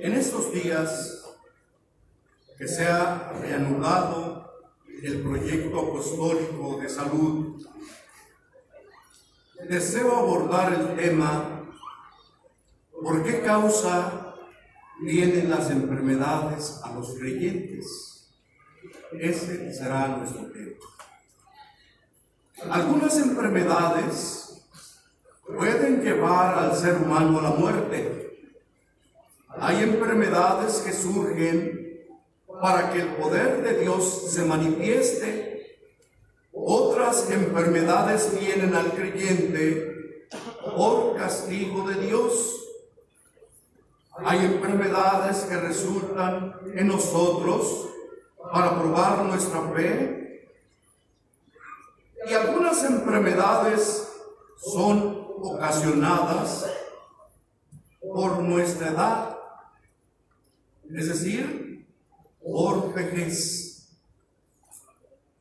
En estos días que se ha reanudado el proyecto apostólico de salud, deseo abordar el tema ¿por qué causa vienen las enfermedades a los creyentes? Ese será nuestro tema. Algunas enfermedades pueden llevar al ser humano a la muerte hay enfermedades que surgen para que el poder de Dios se manifieste. Otras enfermedades vienen al creyente por castigo de Dios. Hay enfermedades que resultan en nosotros para probar nuestra fe. Y algunas enfermedades son ocasionadas por nuestra edad es decir, por vejez.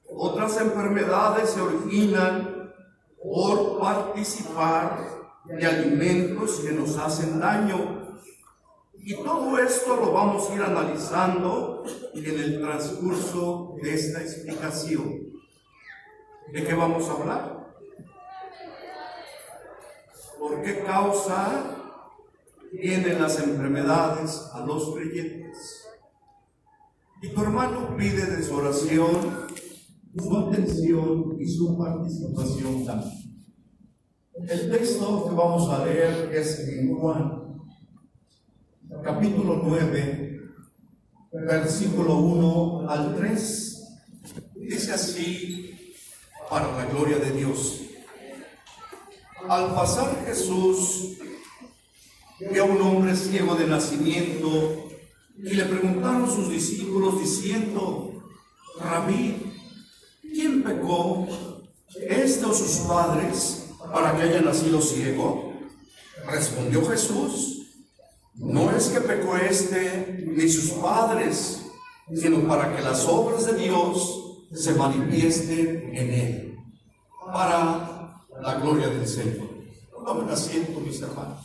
Otras enfermedades se originan por participar de alimentos que nos hacen daño. Y todo esto lo vamos a ir analizando en el transcurso de esta explicación. ¿De qué vamos a hablar? ¿Por qué causa vienen las enfermedades a los creyentes. Y tu hermano pide de su oración su atención y su participación. El texto que vamos a leer es en Juan, capítulo 9, versículo 1 al 3. Dice así, para la gloria de Dios. Al pasar Jesús que a un hombre ciego de nacimiento y le preguntaron sus discípulos diciendo, Rabí, ¿quién pecó, este o sus padres, para que haya nacido ciego? Respondió Jesús, no es que pecó este ni sus padres, sino para que las obras de Dios se manifiesten en él, para la gloria del Señor. Tomen asiento, mis hermanos.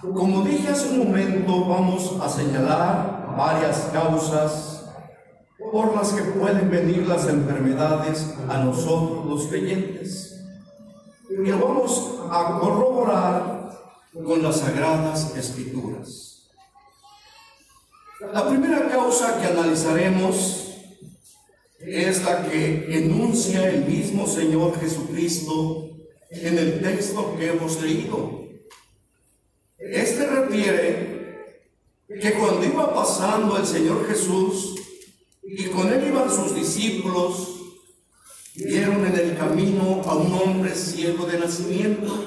Como dije hace un momento, vamos a señalar varias causas por las que pueden venir las enfermedades a nosotros los creyentes. Y lo vamos a corroborar con las sagradas escrituras. La primera causa que analizaremos es la que enuncia el mismo Señor Jesucristo en el texto que hemos leído. Este refiere que cuando iba pasando el Señor Jesús y con él iban sus discípulos, vieron en el camino a un hombre ciego de nacimiento.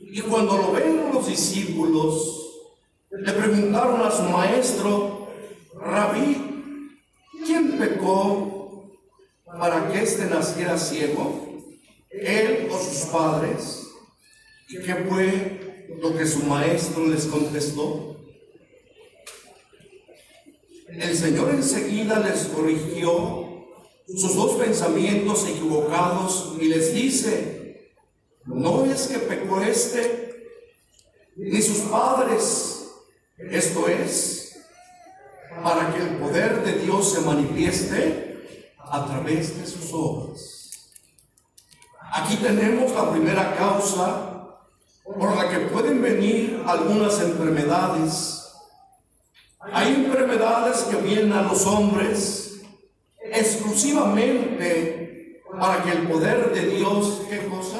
Y cuando lo ven los discípulos, le preguntaron a su maestro, Rabí, ¿quién pecó para que éste naciera ciego? él o sus padres. ¿Y qué fue lo que su maestro les contestó? El Señor enseguida les corrigió sus dos pensamientos equivocados y les dice, no es que pecó este, ni sus padres, esto es, para que el poder de Dios se manifieste a través de sus obras. Aquí tenemos la primera causa por la que pueden venir algunas enfermedades. Hay enfermedades que vienen a los hombres exclusivamente para que el poder de Dios, ¿qué cosa?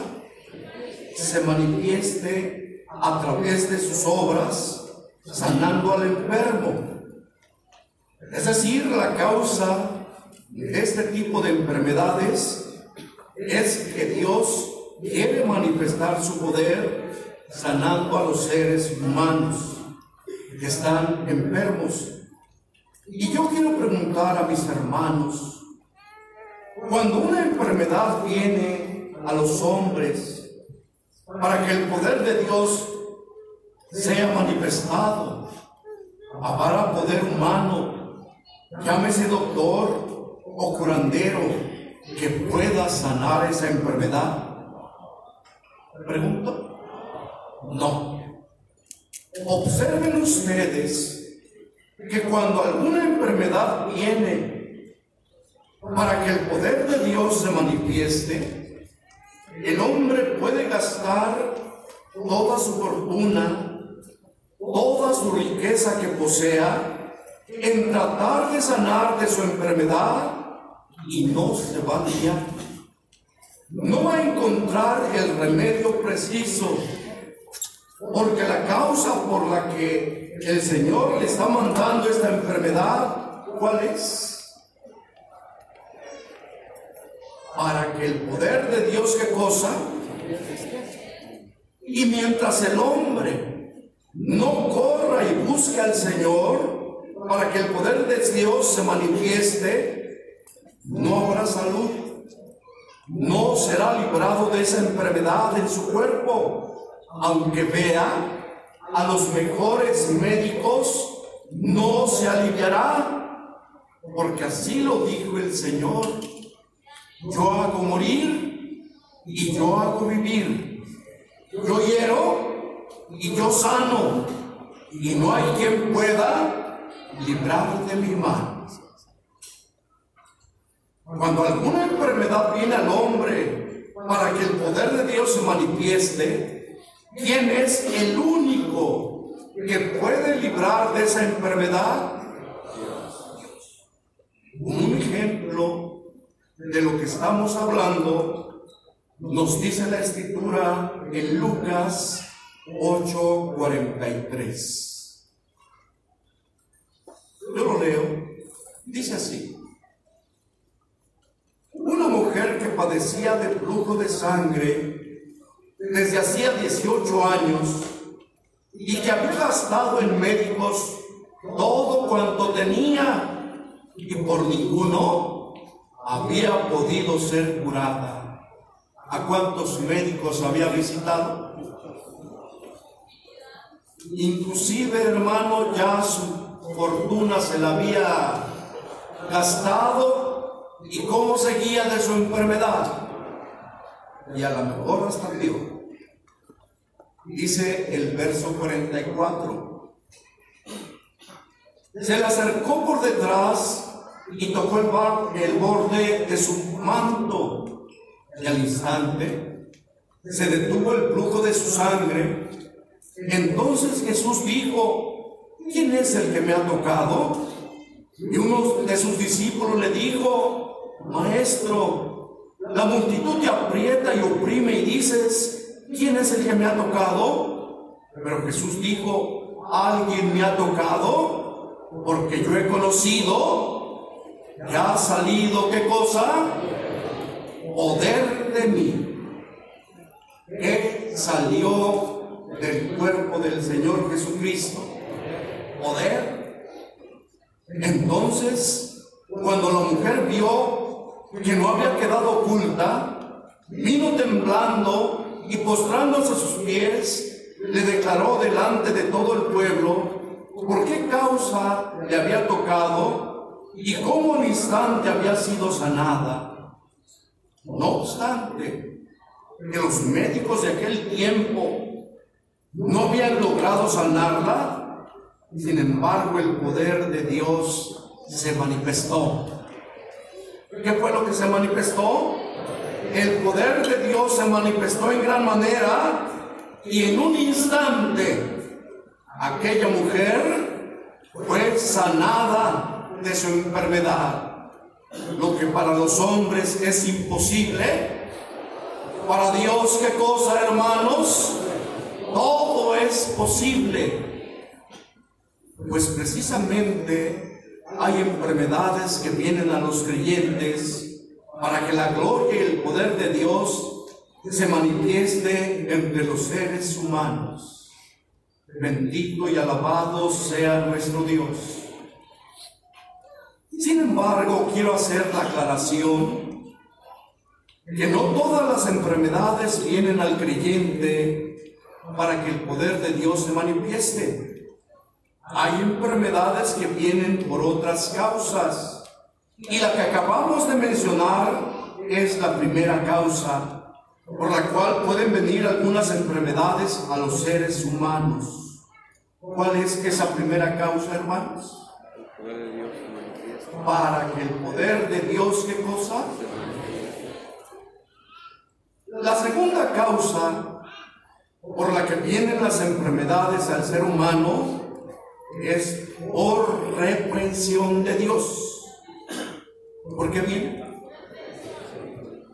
Se manifieste a través de sus obras, sanando al enfermo. Es decir, la causa de este tipo de enfermedades es que Dios quiere manifestar su poder sanando a los seres humanos que están enfermos. Y yo quiero preguntar a mis hermanos, cuando una enfermedad viene a los hombres para que el poder de Dios sea manifestado, para poder humano, llámese doctor o curandero, que pueda sanar esa enfermedad? Pregunto. No. Observen ustedes que cuando alguna enfermedad viene para que el poder de Dios se manifieste, el hombre puede gastar toda su fortuna, toda su riqueza que posea, en tratar de sanar de su enfermedad y no se va a liar. No va a encontrar el remedio preciso, porque la causa por la que el Señor le está mandando esta enfermedad, ¿cuál es? Para que el poder de Dios, ¿qué cosa? Y mientras el hombre no corra y busque al Señor para que el poder de Dios se manifieste, no habrá salud, no será librado de esa enfermedad en su cuerpo, aunque vea a los mejores médicos, no se aliviará, porque así lo dijo el Señor. Yo hago morir y yo hago vivir yo hiero y yo sano, y no hay quien pueda librar de mi mano. Cuando alguna enfermedad viene al hombre para que el poder de Dios se manifieste, ¿quién es el único que puede librar de esa enfermedad? Un ejemplo de lo que estamos hablando nos dice la escritura en Lucas 8:43. Yo lo leo. Dice así. Una mujer que padecía de flujo de sangre desde hacía 18 años y que había gastado en médicos todo cuanto tenía y por ninguno había podido ser curada a cuántos médicos había visitado. Inclusive, hermano, ya su fortuna se la había gastado y cómo seguía de su enfermedad. Y a lo mejor hasta Dios. Dice el verso 44. Se le acercó por detrás y tocó el, el borde de su manto y al instante se detuvo el flujo de su sangre. Entonces Jesús dijo, ¿quién es el que me ha tocado? Y uno de sus discípulos le dijo, Maestro, la multitud te aprieta y oprime y dices, ¿quién es el que me ha tocado? Pero Jesús dijo, ¿alguien me ha tocado? Porque yo he conocido que ha salido, ¿qué cosa? poder de mí que salió del cuerpo del Señor Jesucristo. Poder. Entonces, cuando la mujer vio que no había quedado oculta, vino temblando y postrándose a sus pies, le declaró delante de todo el pueblo por qué causa le había tocado y cómo al instante había sido sanada. No obstante, que los médicos de aquel tiempo no habían logrado sanarla, sin embargo el poder de Dios se manifestó. ¿Qué fue lo que se manifestó? El poder de Dios se manifestó en gran manera y en un instante aquella mujer fue sanada de su enfermedad. Lo que para los hombres es imposible, para Dios qué cosa, hermanos, todo es posible. Pues precisamente hay enfermedades que vienen a los creyentes para que la gloria y el poder de Dios se manifieste entre los seres humanos. Bendito y alabado sea nuestro Dios. Sin embargo, quiero hacer la aclaración que no todas las enfermedades vienen al creyente para que el poder de Dios se manifieste. Hay enfermedades que vienen por otras causas y la que acabamos de mencionar es la primera causa, por la cual pueden venir algunas enfermedades a los seres humanos. ¿Cuál es esa primera causa, hermanos? Para que el poder de Dios, ¿qué cosa? La segunda causa por la que vienen las enfermedades al ser humano es por reprensión de Dios. ¿Por qué viene?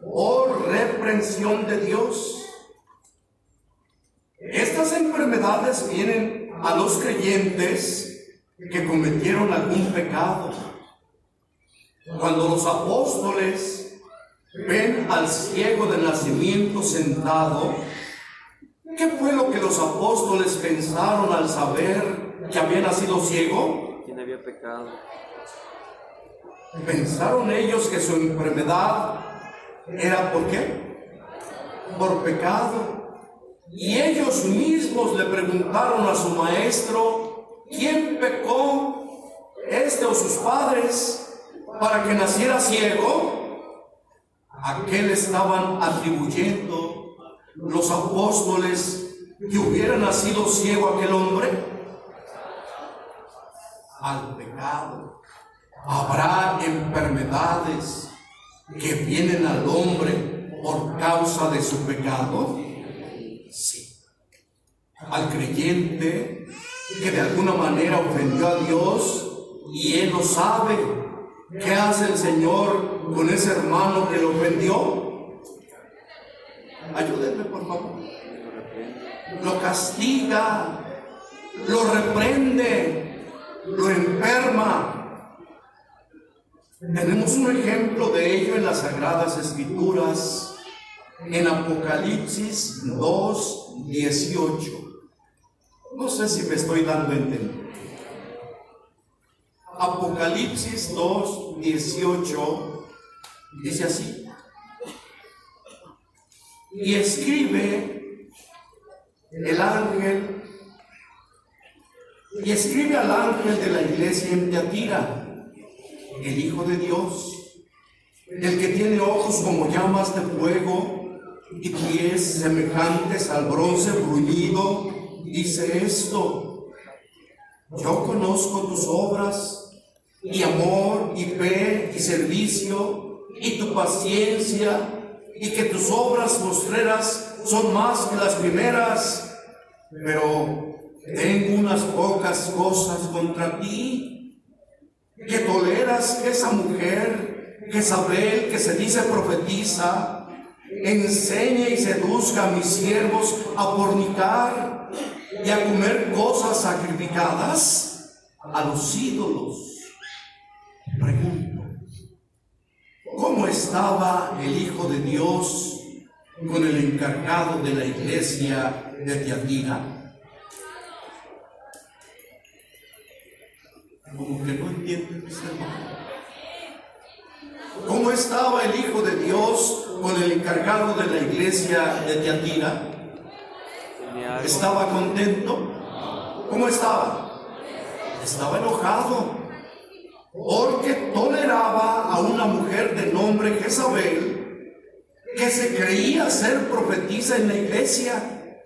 Por reprensión de Dios. Estas enfermedades vienen a los creyentes que cometieron algún pecado. Cuando los apóstoles ven al ciego de nacimiento sentado, ¿qué fue lo que los apóstoles pensaron al saber que había nacido ciego? ¿Quién había pecado? Pensaron ellos que su enfermedad era por qué? Por pecado. Y ellos mismos le preguntaron a su maestro, ¿quién pecó? ¿Este o sus padres para que naciera ciego? ¿A qué le estaban atribuyendo los apóstoles que hubiera nacido ciego aquel hombre? Al pecado. Habrá enfermedades que vienen al hombre por causa de su pecado. Sí. Al creyente que de alguna manera ofendió a Dios y él lo sabe. ¿Qué hace el Señor con ese hermano que lo ofendió? Ayúdenme, por favor. Lo castiga, lo reprende, lo enferma. Tenemos un ejemplo de ello en las Sagradas Escrituras, en Apocalipsis 2, 18. No sé si me estoy dando a entender. Apocalipsis 2, 18 dice así. Y escribe el ángel, y escribe al ángel de la iglesia en Teatira, el Hijo de Dios, el que tiene ojos como llamas de fuego y pies semejantes al bronce bruñido, dice esto, yo conozco tus obras y amor y fe y servicio y tu paciencia y que tus obras postreras son más que las primeras, pero tengo unas pocas cosas contra ti, que toleras que esa mujer, Jezabel, que se dice profetiza, enseñe y seduzca a mis siervos a fornicar y a comer cosas sacrificadas a los ídolos. Pregunto, ¿cómo estaba el Hijo de Dios con el encargado de la iglesia de Tiatira? Como que no entienden mis hermanos. ¿Cómo estaba el Hijo de Dios con el encargado de la iglesia de Tiatira? ¿Estaba contento? ¿Cómo estaba? Estaba enojado porque toleraba a una mujer de nombre Jezabel que se creía ser profetisa en la iglesia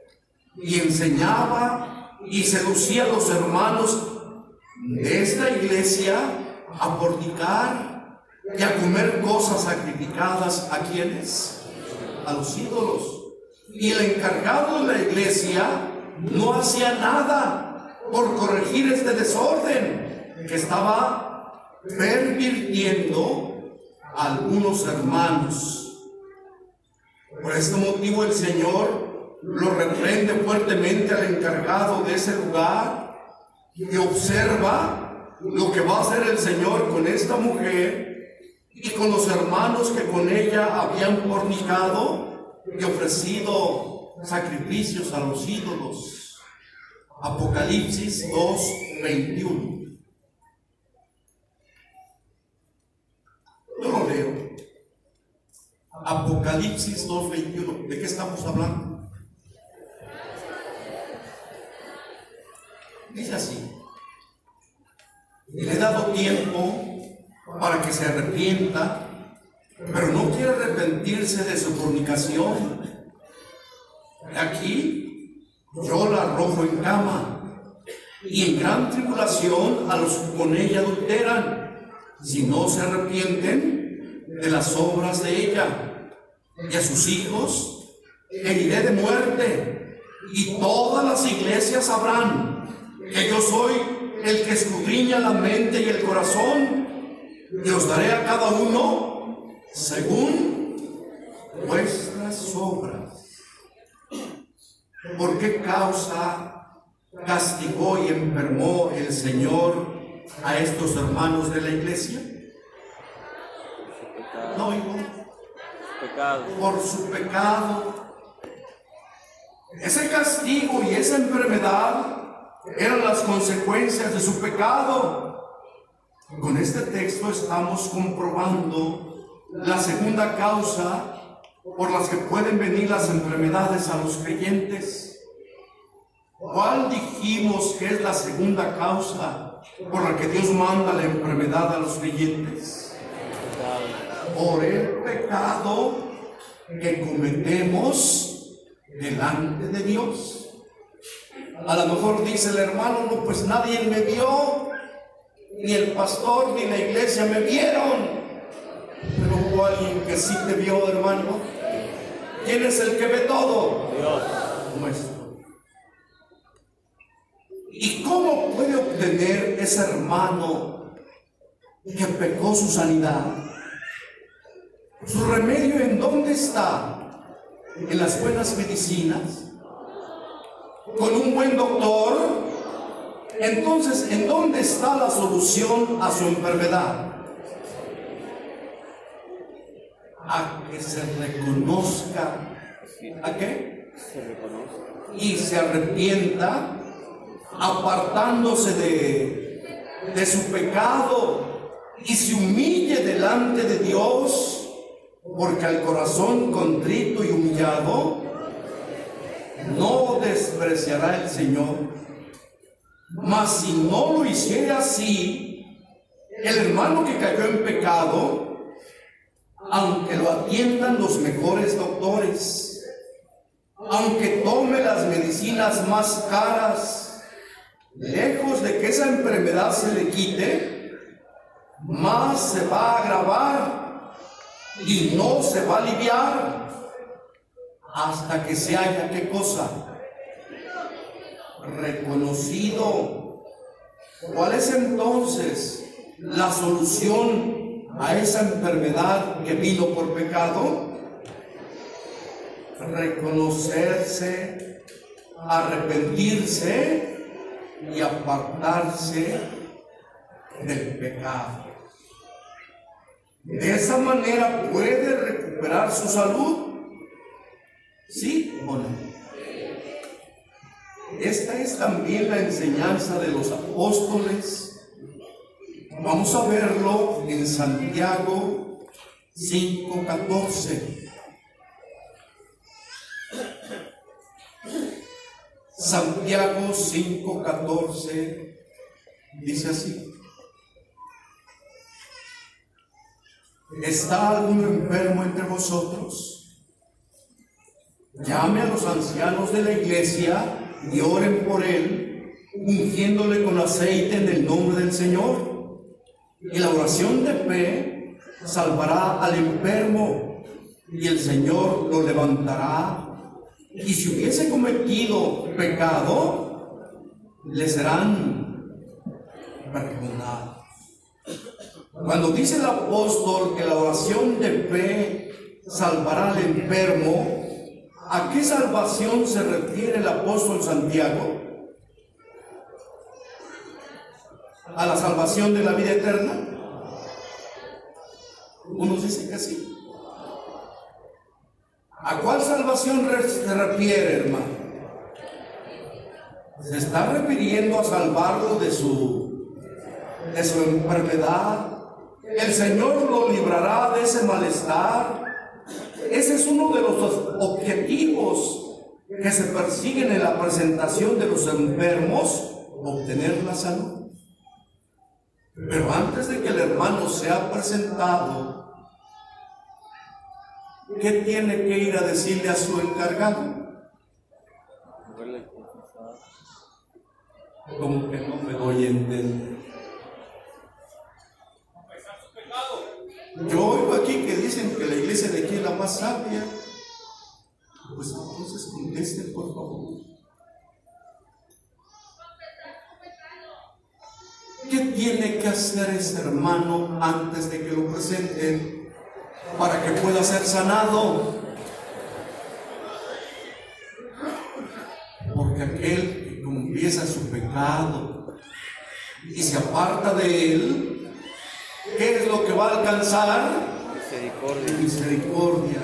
y enseñaba y seducía a los hermanos de esta iglesia a fornicar y a comer cosas sacrificadas a quienes? A los ídolos. Y el encargado de la iglesia no hacía nada por corregir este desorden que estaba pervirtiendo a algunos hermanos. Por este motivo el Señor lo reprende fuertemente al encargado de ese lugar y observa lo que va a hacer el Señor con esta mujer y con los hermanos que con ella habían fornicado y ofrecido sacrificios a los ídolos. Apocalipsis 2, 21. Yo lo leo. Apocalipsis 2, 21. ¿De qué estamos hablando? Dice así. Le he dado tiempo para que se arrepienta, pero no quiere arrepentirse de su fornicación. Aquí yo la arrojo en cama y en gran tribulación a los que con ella adulteran, si no se arrepienten de las obras de ella. Y a sus hijos heriré de muerte, y todas las iglesias sabrán que yo soy el que escudriña la mente y el corazón, y os daré a cada uno según vuestras obras. ¿Por qué causa castigó y enfermó el Señor a estos hermanos de la iglesia? No, hijo, por su pecado. Ese castigo y esa enfermedad eran las consecuencias de su pecado. Con este texto estamos comprobando la segunda causa por las que pueden venir las enfermedades a los creyentes. ¿Cuál dijimos que es la segunda causa por la que Dios manda la enfermedad a los creyentes? Por el pecado que cometemos delante de Dios. A lo mejor dice el hermano, no, pues nadie me vio, ni el pastor ni la iglesia me vieron. Pero hubo alguien que sí te vio, hermano. ¿Quién es el que ve todo? Dios. Nuestro. ¿Y cómo puede obtener ese hermano que pecó su sanidad? ¿Su remedio en dónde está? ¿En las buenas medicinas? ¿Con un buen doctor? Entonces, ¿en dónde está la solución a su enfermedad? A que se reconozca. ¿A qué? Se reconoce. y se arrepienta apartándose de, de su pecado y se humille delante de Dios, porque al corazón contrito y humillado no despreciará el Señor. Mas si no lo hiciera así, el hermano que cayó en pecado, aunque lo atiendan los mejores doctores, aunque tome las medicinas más caras, lejos de que esa enfermedad se le quite, más se va a agravar y no se va a aliviar hasta que se haya qué cosa reconocido. ¿Cuál es entonces la solución a esa enfermedad que vino por pecado? reconocerse, arrepentirse y apartarse del pecado. De esa manera puede recuperar su salud. ¿Sí o? Esta es también la enseñanza de los apóstoles. Vamos a verlo en Santiago 5:14. Santiago 5:14 dice así. ¿Está algún enfermo entre vosotros? Llame a los ancianos de la iglesia y oren por él, ungiéndole con aceite en el nombre del Señor. Y la oración de fe salvará al enfermo y el Señor lo levantará y si hubiese cometido pecado, le serán perdonados. Cuando dice el apóstol que la oración de fe salvará al enfermo, ¿a qué salvación se refiere el apóstol Santiago? ¿A la salvación de la vida eterna? Unos dicen que sí. ¿A cuál salvación se refiere, hermano? Se está refiriendo a salvarlo de su, de su enfermedad. El Señor lo librará de ese malestar. Ese es uno de los objetivos que se persiguen en la presentación de los enfermos, obtener la salud. Pero antes de que el hermano sea presentado, ¿qué tiene que ir a decirle a su encargado? Como que no me doy a entender. Yo oigo aquí que dicen que la iglesia de aquí es la más sabia. Pues entonces contesten, por favor. ¿Qué tiene que hacer ese hermano antes de que lo presenten para que pueda ser sanado? Porque aquel que confiesa su pecado y se aparta de él, ¿qué es lo que va a alcanzar? Misericordia.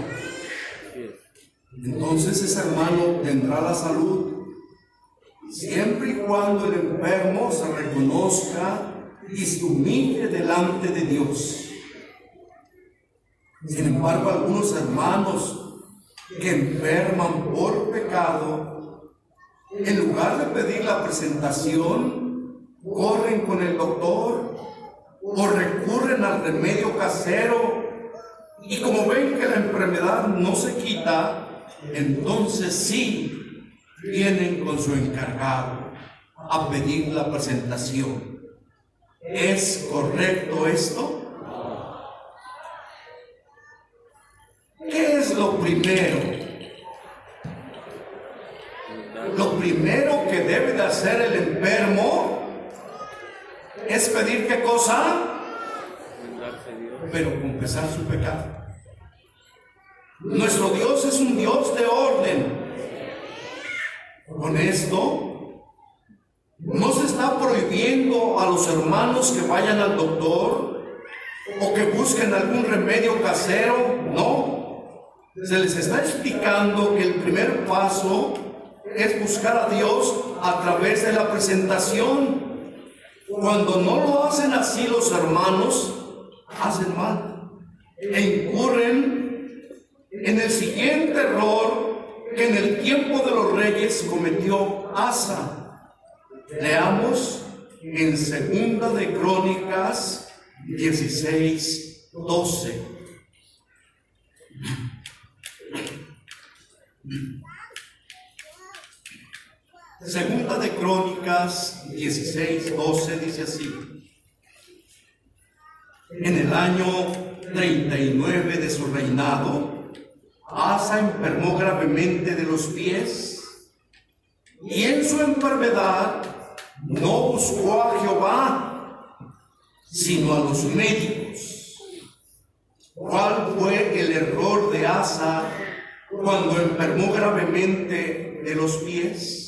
Entonces ese hermano tendrá la salud siempre y cuando el enfermo se reconozca y se humille delante de Dios. Sin embargo, algunos hermanos que enferman por pecado, en lugar de pedir la presentación, corren con el doctor o recurren al remedio casero y como ven que la enfermedad no se quita, entonces sí vienen con su encargado a pedir la presentación. ¿Es correcto esto? ¿Qué es lo primero? Lo primero que debe de hacer el enfermo es pedir qué cosa, pero confesar su pecado. Nuestro Dios es un Dios de orden. Con esto, no se está prohibiendo a los hermanos que vayan al doctor o que busquen algún remedio casero, no. Se les está explicando que el primer paso es buscar a Dios a través de la presentación. Cuando no lo hacen así los hermanos, hacen mal e incurren en el siguiente error que en el tiempo de los reyes cometió Asa. Leamos en Segunda de Crónicas 16, 12. Segunda de Crónicas 16, 12 dice así. En el año 39 de su reinado, Asa enfermó gravemente de los pies y en su enfermedad no buscó a Jehová, sino a los médicos. ¿Cuál fue el error de Asa cuando enfermó gravemente de los pies?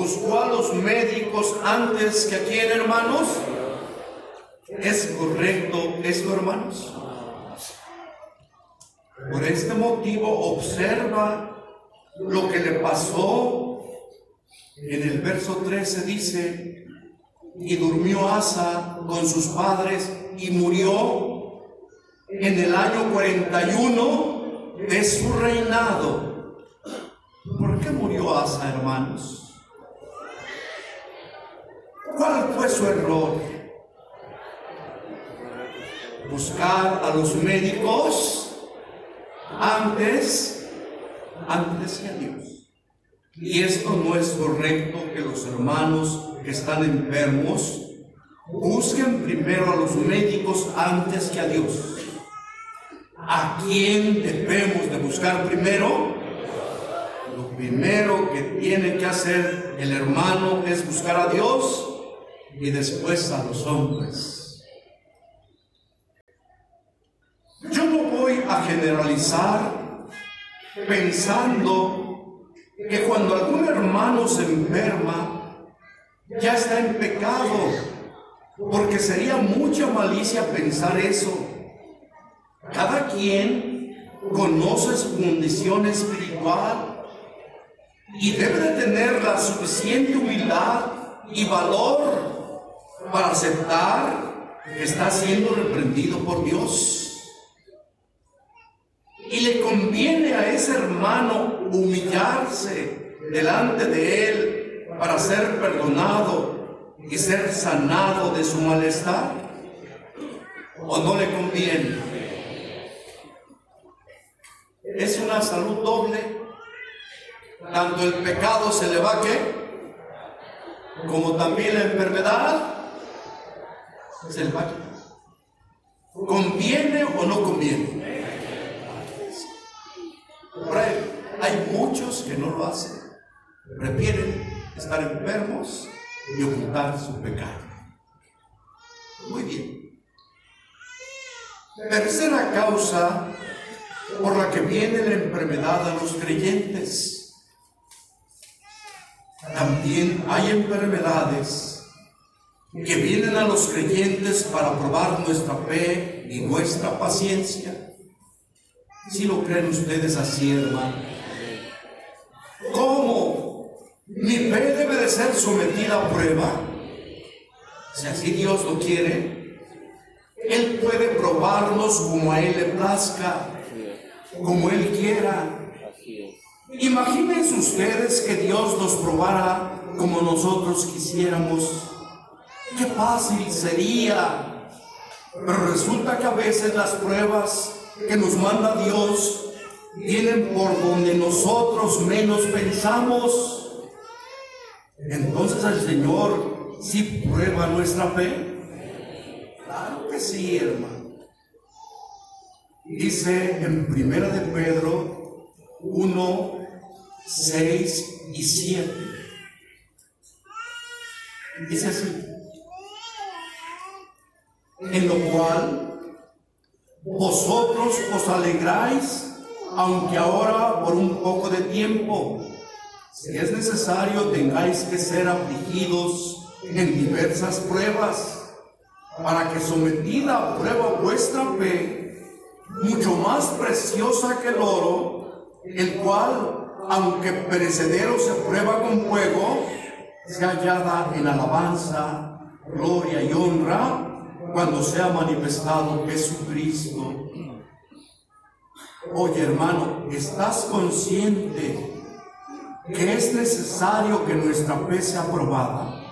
Buscó a los médicos antes que a hermanos. ¿Es correcto esto, hermanos? Por este motivo observa lo que le pasó. En el verso 13 dice, y durmió Asa con sus padres y murió en el año 41 de su reinado. ¿Por qué murió Asa, hermanos? ¿Cuál fue su error? Buscar a los médicos antes, antes que a Dios. Y esto no es correcto que los hermanos que están enfermos busquen primero a los médicos antes que a Dios. ¿A quién debemos de buscar primero? Lo primero que tiene que hacer el hermano es buscar a Dios y después a los hombres. Yo no voy a generalizar pensando que cuando algún hermano se enferma, ya está en pecado, porque sería mucha malicia pensar eso. Cada quien conoce su condición espiritual y debe de tener la suficiente humildad y valor para aceptar que está siendo reprendido por Dios. Y le conviene a ese hermano humillarse delante de él para ser perdonado y ser sanado de su malestar. ¿O no le conviene? Es una salud doble. tanto el pecado se le va que, como también la enfermedad se. ¿Conviene o no conviene? Hay muchos que no lo hacen. Prefieren estar enfermos y ocultar su pecado. Muy bien. Tercera causa por la que viene la enfermedad a los creyentes. También hay enfermedades que vienen a los creyentes para probar nuestra fe y nuestra paciencia. Si lo creen ustedes así, hermano. ¿Cómo? Mi fe debe de ser sometida a prueba. Si así Dios lo quiere, Él puede probarnos como a Él le plazca, como Él quiera. Imagínense ustedes que Dios nos probara como nosotros quisiéramos. Qué fácil sería. Pero resulta que a veces las pruebas que nos manda Dios vienen por donde nosotros menos pensamos. Entonces el Señor sí prueba nuestra fe. Claro que sí, hermano. Dice en Primera de Pedro 1, 6 y 7. Dice así. En lo cual vosotros os alegráis, aunque ahora por un poco de tiempo, si es necesario, tengáis que ser afligidos en diversas pruebas, para que sometida a prueba vuestra fe, mucho más preciosa que el oro, el cual, aunque perecedero se prueba con fuego, se hallada en alabanza, gloria y honra cuando sea manifestado Jesucristo. Oye hermano, ¿estás consciente que es necesario que nuestra fe sea probada?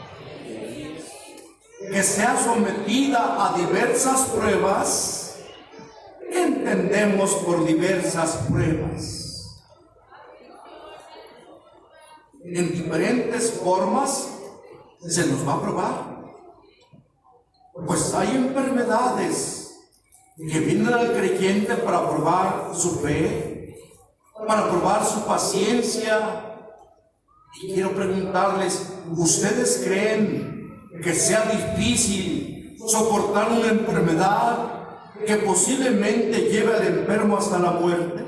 Que sea sometida a diversas pruebas. ¿Qué entendemos por diversas pruebas? En diferentes formas se nos va a probar. Pues hay enfermedades que vienen al creyente para probar su fe, para probar su paciencia. Y quiero preguntarles, ¿ustedes creen que sea difícil soportar una enfermedad que posiblemente lleve al enfermo hasta la muerte?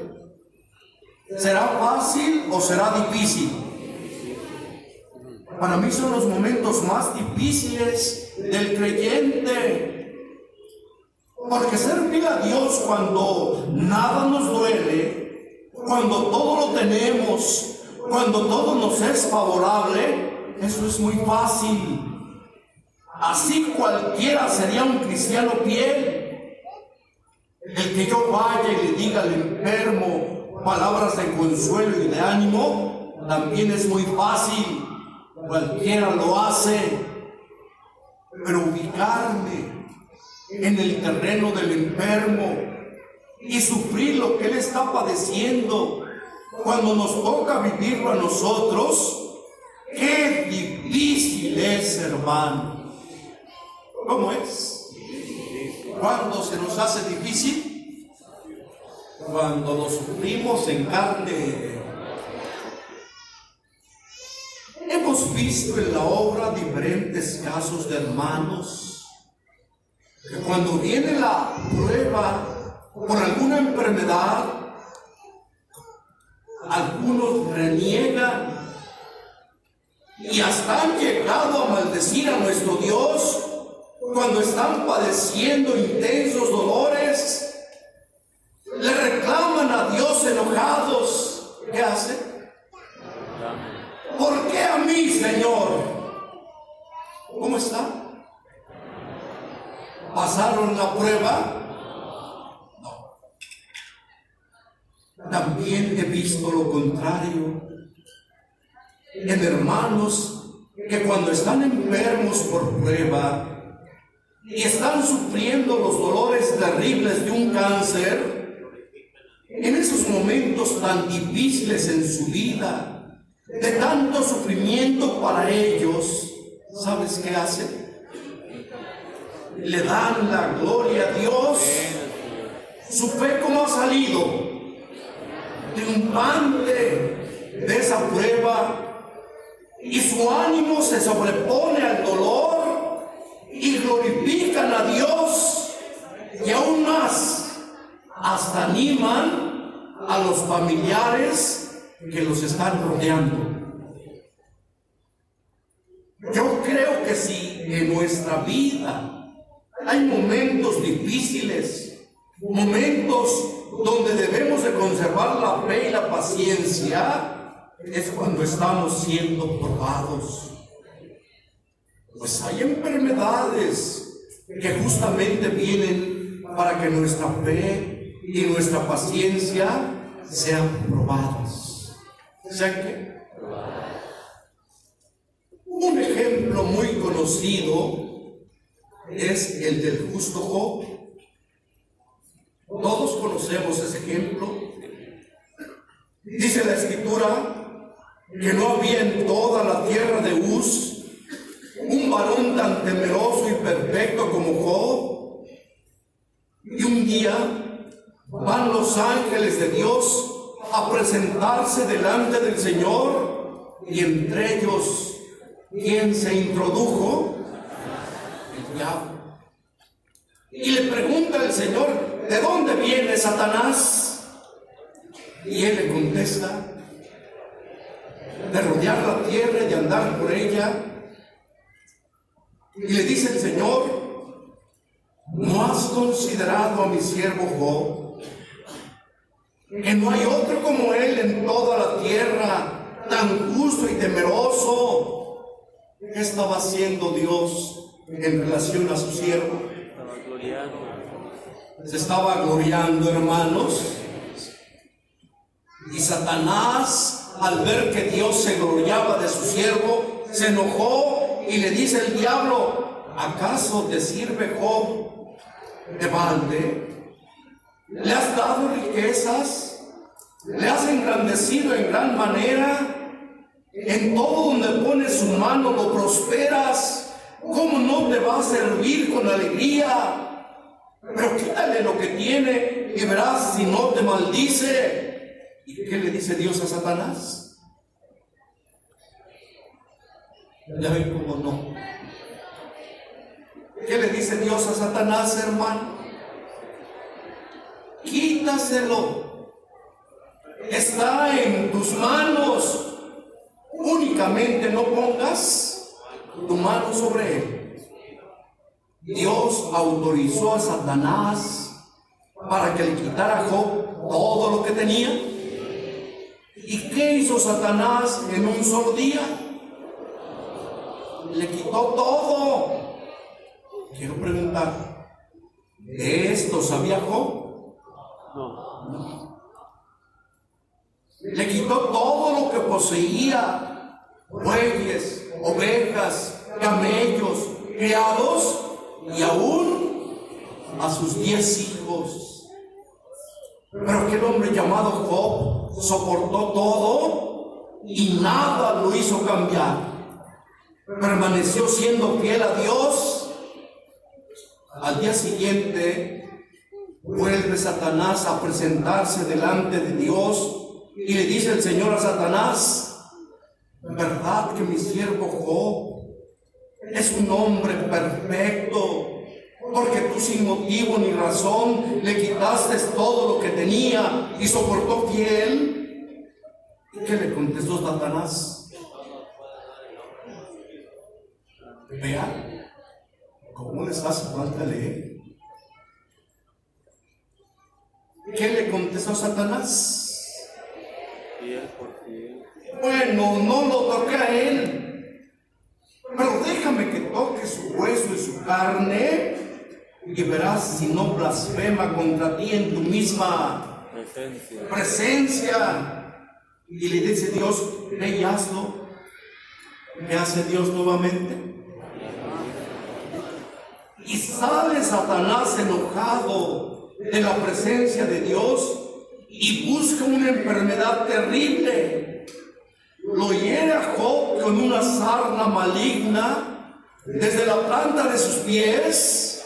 ¿Será fácil o será difícil? Para mí son los momentos más difíciles del creyente. Porque servir a Dios cuando nada nos duele, cuando todo lo tenemos, cuando todo nos es favorable, eso es muy fácil. Así cualquiera sería un cristiano fiel. El que yo vaya y le diga al enfermo palabras de consuelo y de ánimo, también es muy fácil. Cualquiera lo hace. Pero ubicarme en el terreno del enfermo y sufrir lo que él está padeciendo cuando nos toca vivirlo a nosotros, qué difícil es, hermano. ¿Cómo es? ¿Cuándo se nos hace difícil? Cuando lo sufrimos en carne. Hemos visto en la obra diferentes casos de hermanos que cuando viene la prueba por alguna enfermedad, algunos reniegan y hasta han llegado a maldecir a nuestro Dios cuando están padeciendo intensos dolores. Le reclaman a Dios enojados. ¿Qué hacen? ¿Por qué a mí, Señor? ¿Cómo está? ¿Pasaron la prueba? No. También he visto lo contrario. En hermanos que cuando están enfermos por prueba y están sufriendo los dolores terribles de un cáncer, en esos momentos tan difíciles en su vida, de tanto sufrimiento para ellos, ¿sabes qué hacen? Le dan la gloria a Dios. Su fe como ha salido triunfante de esa prueba y su ánimo se sobrepone al dolor y glorifican a Dios y aún más hasta animan a los familiares que los están rodeando. Yo creo que si en nuestra vida hay momentos difíciles, momentos donde debemos de conservar la fe y la paciencia, es cuando estamos siendo probados. Pues hay enfermedades que justamente vienen para que nuestra fe y nuestra paciencia sean probadas. ¿Sean qué? Un ejemplo muy conocido es el del justo Job. Todos conocemos ese ejemplo. Dice la escritura que no había en toda la tierra de Uz un varón tan temeroso y perfecto como Job. Y un día van los ángeles de Dios a presentarse delante del Señor y entre ellos, ¿quién se introdujo? Y le pregunta el Señor, ¿de dónde viene Satanás? Y él le contesta, de rodear la tierra y de andar por ella. Y le dice el Señor, ¿no has considerado a mi siervo Job? Que no hay otro como él en toda la tierra, tan justo y temeroso. ¿Qué estaba haciendo Dios en relación a su siervo? Se estaba gloriando, hermanos. Y Satanás, al ver que Dios se gloriaba de su siervo, se enojó y le dice el diablo, ¿acaso te sirve Job de balde? ¿Le has dado riquezas? ¿Le has engrandecido en gran manera? En todo donde pones su mano lo prosperas. ¿Cómo no te va a servir con alegría? Pero quítale lo que tiene y verás si no te maldice. ¿Y qué le dice Dios a Satanás? Ya ven cómo no. ¿Qué le dice Dios a Satanás, hermano? Quítaselo. Está en tus manos. Únicamente no pongas tu mano sobre él. Dios autorizó a Satanás para que le quitara a Job todo lo que tenía. ¿Y qué hizo Satanás en un solo día? Le quitó todo. Quiero preguntar, ¿de esto sabía Job? No. Le quitó todo lo que poseía, bueyes, ovejas, camellos, criados y aún a sus diez hijos. Pero aquel hombre llamado Job soportó todo y nada lo hizo cambiar. Permaneció siendo fiel a Dios. Al día siguiente vuelve Satanás a presentarse delante de Dios y le dice el Señor a Satanás, ¿verdad que mi siervo Job es un hombre perfecto? Porque tú sin motivo ni razón le quitaste todo lo que tenía y soportó fiel. ¿Y qué le contestó Satanás? Vea, ¿cómo les hace falta leer? ¿Qué le contestó Satanás? Bueno, no lo toqué a él, pero déjame que toque su hueso y su carne y verás si no blasfema contra ti en tu misma Presencia. presencia. Y le dice Dios, ve y hazlo. ¿Qué hace Dios nuevamente? Y sale Satanás enojado de la presencia de Dios y busca una enfermedad terrible. Lo hiere a Job con una sarna maligna desde la planta de sus pies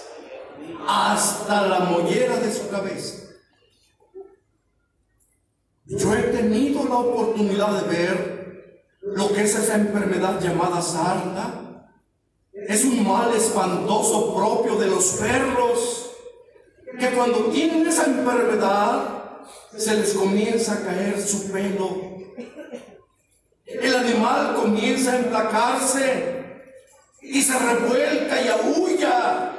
hasta la mollera de su cabeza. Yo he tenido la oportunidad de ver lo que es esa enfermedad llamada sarna. Es un mal espantoso propio de los perros que cuando tienen esa enfermedad se les comienza a caer su pelo. El animal comienza a emplacarse y se revuelca y aúlla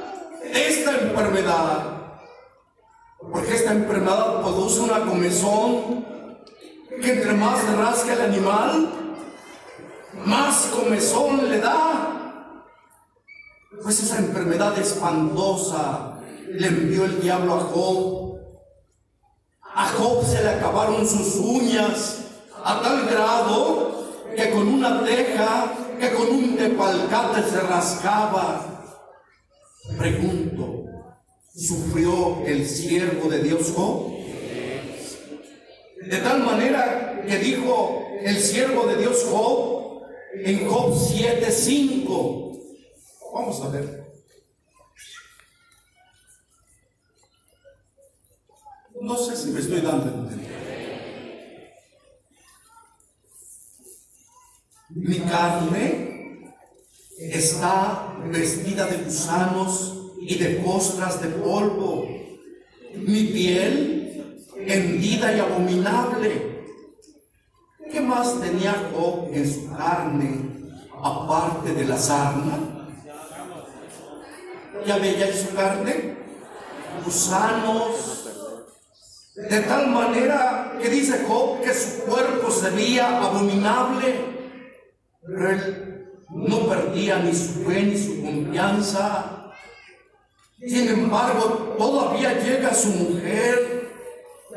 esta enfermedad. Porque esta enfermedad produce una comezón que entre más rasca el animal, más comezón le da. Pues esa enfermedad espantosa le envió el diablo a Job. A Job se le acabaron sus uñas a tal grado que con una teja, que con un tepalcate se rascaba. Pregunto, ¿sufrió el siervo de Dios Job? De tal manera que dijo el siervo de Dios Job en Job 7:5. Vamos a ver. No sé si me estoy dando Mi carne está vestida de gusanos y de postras de polvo. Mi piel hendida y abominable. ¿Qué más tenía Job en su carne aparte de la sarna? ¿Ya veía en su carne? Gusanos. De tal manera que dice Job que su cuerpo sería abominable. Él no perdía ni su fe ni su confianza. Sin embargo, todavía llega su mujer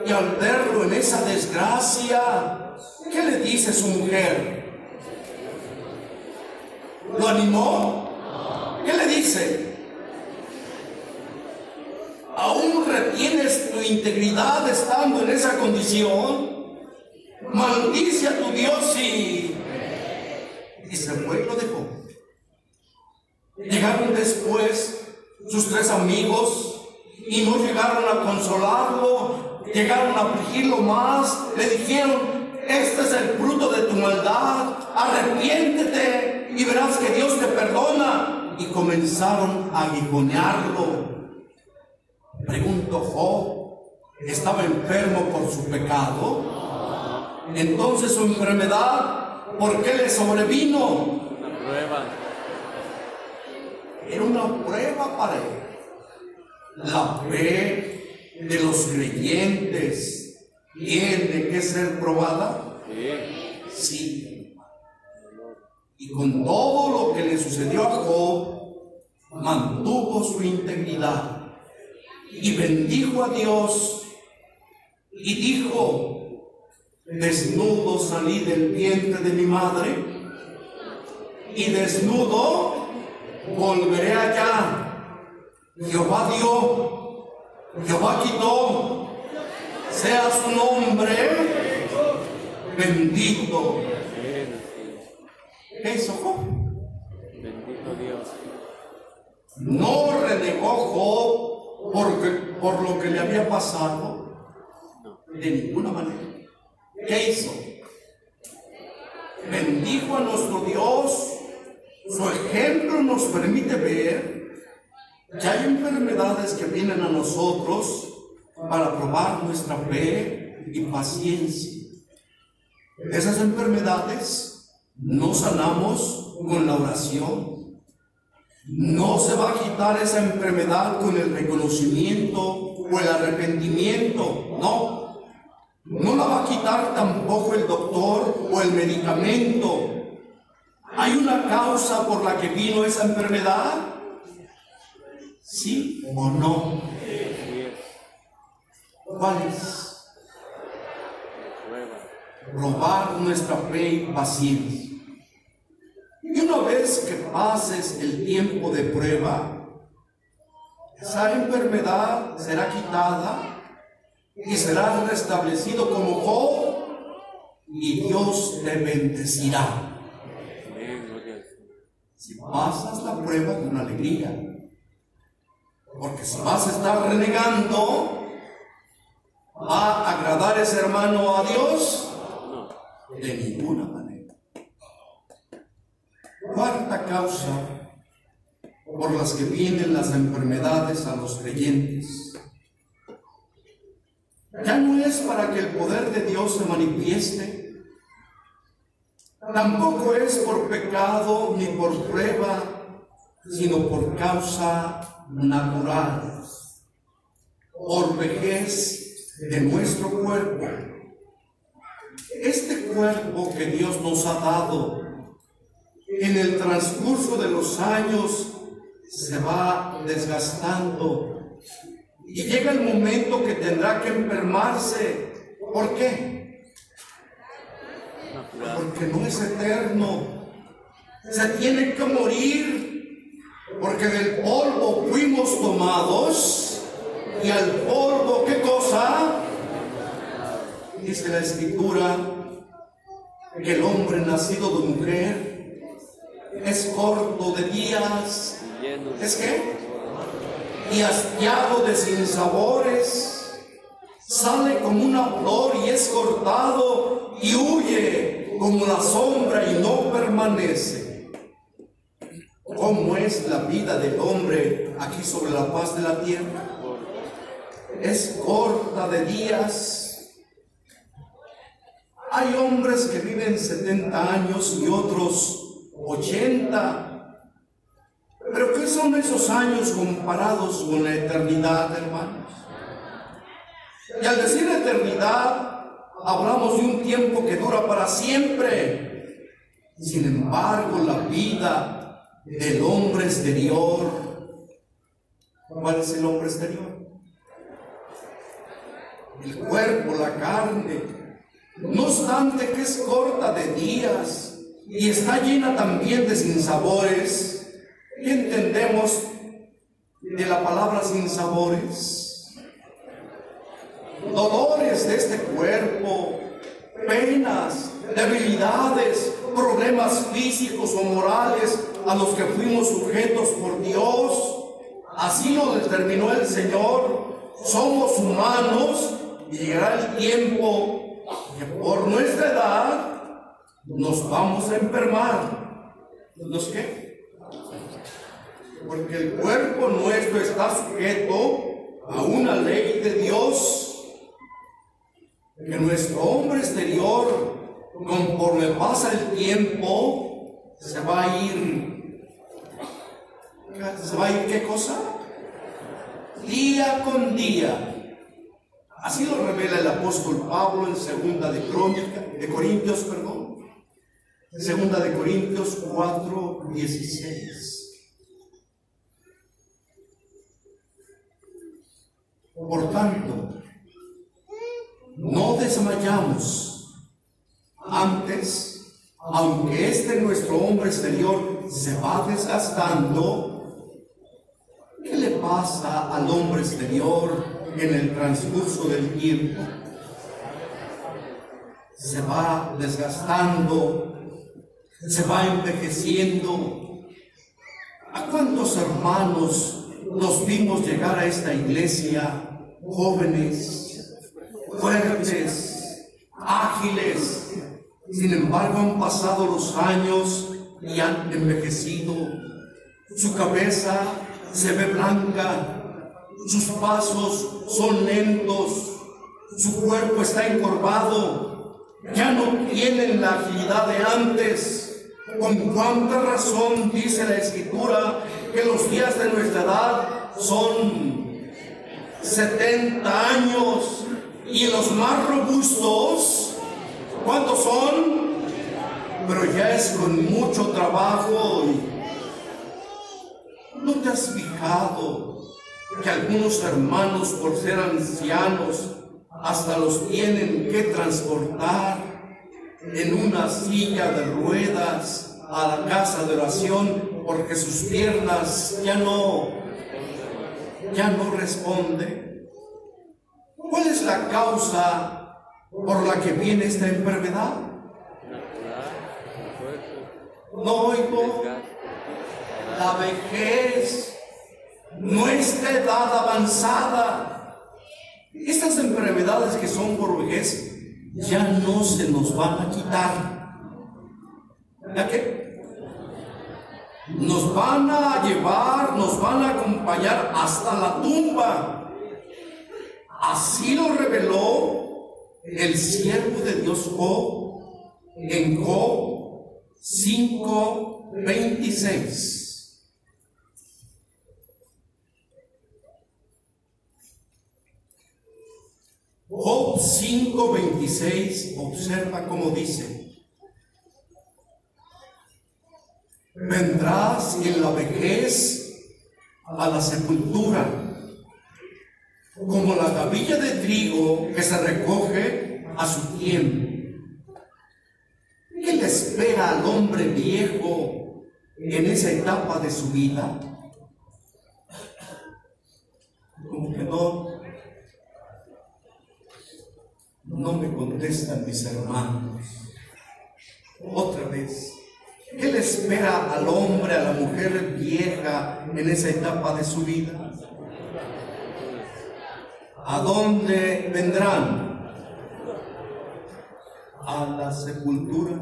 y al verlo en esa desgracia, ¿qué le dice su mujer? ¿Lo animó? ¿Qué le dice? ¿Aún retienes tu integridad estando en esa condición? Maldice a tu Dios y y se fue y lo dejó. Llegaron después sus tres amigos y no llegaron a consolarlo, llegaron a afligirlo más, le dijeron, este es el fruto de tu maldad, arrepiéntete y verás que Dios te perdona. Y comenzaron a aguijonearlo. Pregunto, Job, ¿estaba enfermo por su pecado? Entonces su enfermedad ¿Por qué le sobrevino? Una prueba. Era una prueba para él. La fe de los creyentes tiene que ser probada. Sí. Sí. Y con todo lo que le sucedió a Job, mantuvo su integridad y bendijo a Dios y dijo, Desnudo salí del vientre de mi madre y desnudo volveré allá. Jehová dio, Jehová quitó, sea su nombre bendito. ¿Qué hizo Job? Bendito Dios. No renegó Job porque, por lo que le había pasado de ninguna manera. ¿Qué hizo? Bendijo a nuestro Dios. Su ejemplo nos permite ver que hay enfermedades que vienen a nosotros para probar nuestra fe y paciencia. Esas enfermedades no sanamos con la oración. No se va a quitar esa enfermedad con el reconocimiento o el arrepentimiento. No, no la va a quitar tampoco el doctor o el medicamento. ¿Hay una causa por la que vino esa enfermedad? ¿Sí o no? ¿Cuál es? Probar nuestra fe y paciencia. Y una vez que pases el tiempo de prueba, esa enfermedad será quitada y serás restablecido como Job. y Dios te bendecirá. Si pasas la prueba con alegría. Porque si vas a estar renegando, ¿va a agradar ese hermano a Dios? De ninguna manera. Cuarta causa por las que vienen las enfermedades a los creyentes. Ya no es para que el poder de Dios se manifieste. Tampoco es por pecado ni por prueba, sino por causa natural, por vejez de nuestro cuerpo. Este cuerpo que Dios nos ha dado en el transcurso de los años se va desgastando y llega el momento que tendrá que enfermarse. ¿Por qué? Porque no es eterno. Se tiene que morir porque del polvo fuimos tomados y al polvo, ¿qué cosa? Dice la escritura que el hombre nacido de mujer es corto de días ¿Es qué? Y hastiado de sinsabores, sale como una flor y es cortado y huye como la sombra y no permanece. ¿Cómo es la vida del hombre aquí sobre la paz de la tierra? Es corta de días. Hay hombres que viven 70 años y otros 80. Pero ¿qué son esos años comparados con la eternidad, hermanos? Y al decir eternidad, hablamos de un tiempo que dura para siempre. Sin embargo, la vida del hombre exterior, ¿cuál es el hombre exterior? El cuerpo, la carne. No obstante que es corta de días y está llena también de sinsabores, ¿Qué entendemos de la palabra sin sabores? Dolores de este cuerpo, penas, debilidades, problemas físicos o morales a los que fuimos sujetos por Dios. Así lo determinó el Señor. Somos humanos y llegará el tiempo que por nuestra edad nos vamos a enfermar. ¿Los qué? Porque el cuerpo nuestro está sujeto a una ley de Dios. Que nuestro hombre exterior, conforme pasa el tiempo, se va a ir. ¿Se va a ir qué cosa? Día con día. Así lo revela el apóstol Pablo en segunda de Crónica, de Corintios, perdón. Segunda de Corintios 4, 16. Por tanto, no desmayamos. Antes, aunque este nuestro hombre exterior se va desgastando, ¿qué le pasa al hombre exterior en el transcurso del tiempo? Se va desgastando, se va envejeciendo. ¿A cuántos hermanos nos vimos llegar a esta iglesia jóvenes, fuertes, ágiles. Sin embargo, han pasado los años y han envejecido. Su cabeza se ve blanca, sus pasos son lentos, su cuerpo está encorvado, ya no tienen la agilidad de antes. Con cuánta razón dice la escritura que los días de nuestra edad son 70 años y los más robustos, ¿cuántos son? Pero ya es con mucho trabajo. ¿No te has fijado que algunos hermanos por ser ancianos hasta los tienen que transportar en una silla de ruedas a la casa de oración porque sus piernas ya no ya no responde. ¿Cuál es la causa por la que viene esta enfermedad? No oigo. La vejez, nuestra edad avanzada. Estas enfermedades que son por vejez ya no se nos van a quitar. ¿Ya qué? Nos van a llevar, nos van a acompañar hasta la tumba. Así lo reveló el siervo de Dios Job en Job 5:26. Job 5:26 observa cómo dice, vendrás en la vejez a la sepultura, como la gavilla de trigo que se recoge a su tiempo. ¿Qué le espera al hombre viejo en esa etapa de su vida? Como que no, no me contestan mis hermanos. Otra vez, ¿qué le espera al hombre, a la mujer vieja en esa etapa de su vida? ¿A dónde vendrán? A la sepultura.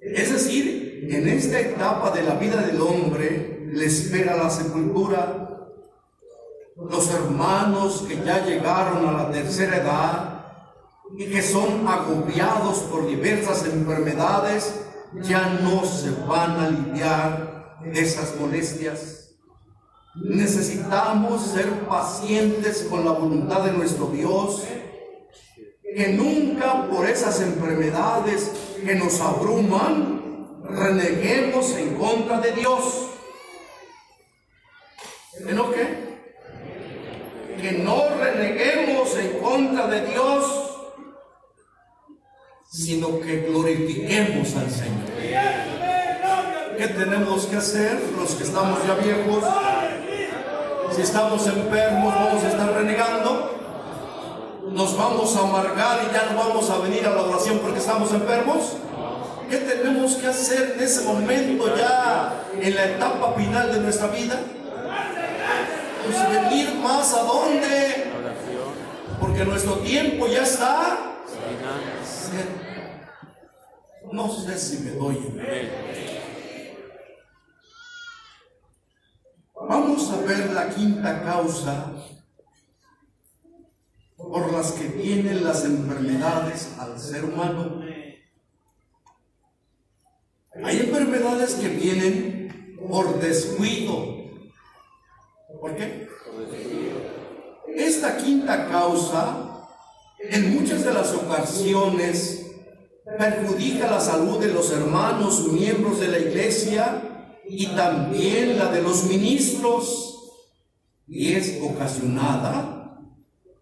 Es decir, en esta etapa de la vida del hombre le espera la sepultura. Los hermanos que ya llegaron a la tercera edad y que son agobiados por diversas enfermedades, ya no se van a aliviar esas molestias. Necesitamos ser pacientes con la voluntad de nuestro Dios, que nunca por esas enfermedades que nos abruman, reneguemos en contra de Dios. ¿En lo? Que no reneguemos en contra de Dios, sino que glorifiquemos al Señor. ¿Qué tenemos que hacer los que estamos ya viejos? Si estamos enfermos, vamos a estar renegando. Nos vamos a amargar y ya no vamos a venir a la oración porque estamos enfermos. ¿Qué tenemos que hacer en ese momento ya en la etapa final de nuestra vida? Pues venir más a dónde? Porque nuestro tiempo ya está. No sé si me doy. Vamos a ver la quinta causa por las que vienen las enfermedades al ser humano. Hay enfermedades que vienen por descuido. ¿Por qué? Esta quinta causa en muchas de las ocasiones perjudica la salud de los hermanos miembros de la iglesia y también la de los ministros y es ocasionada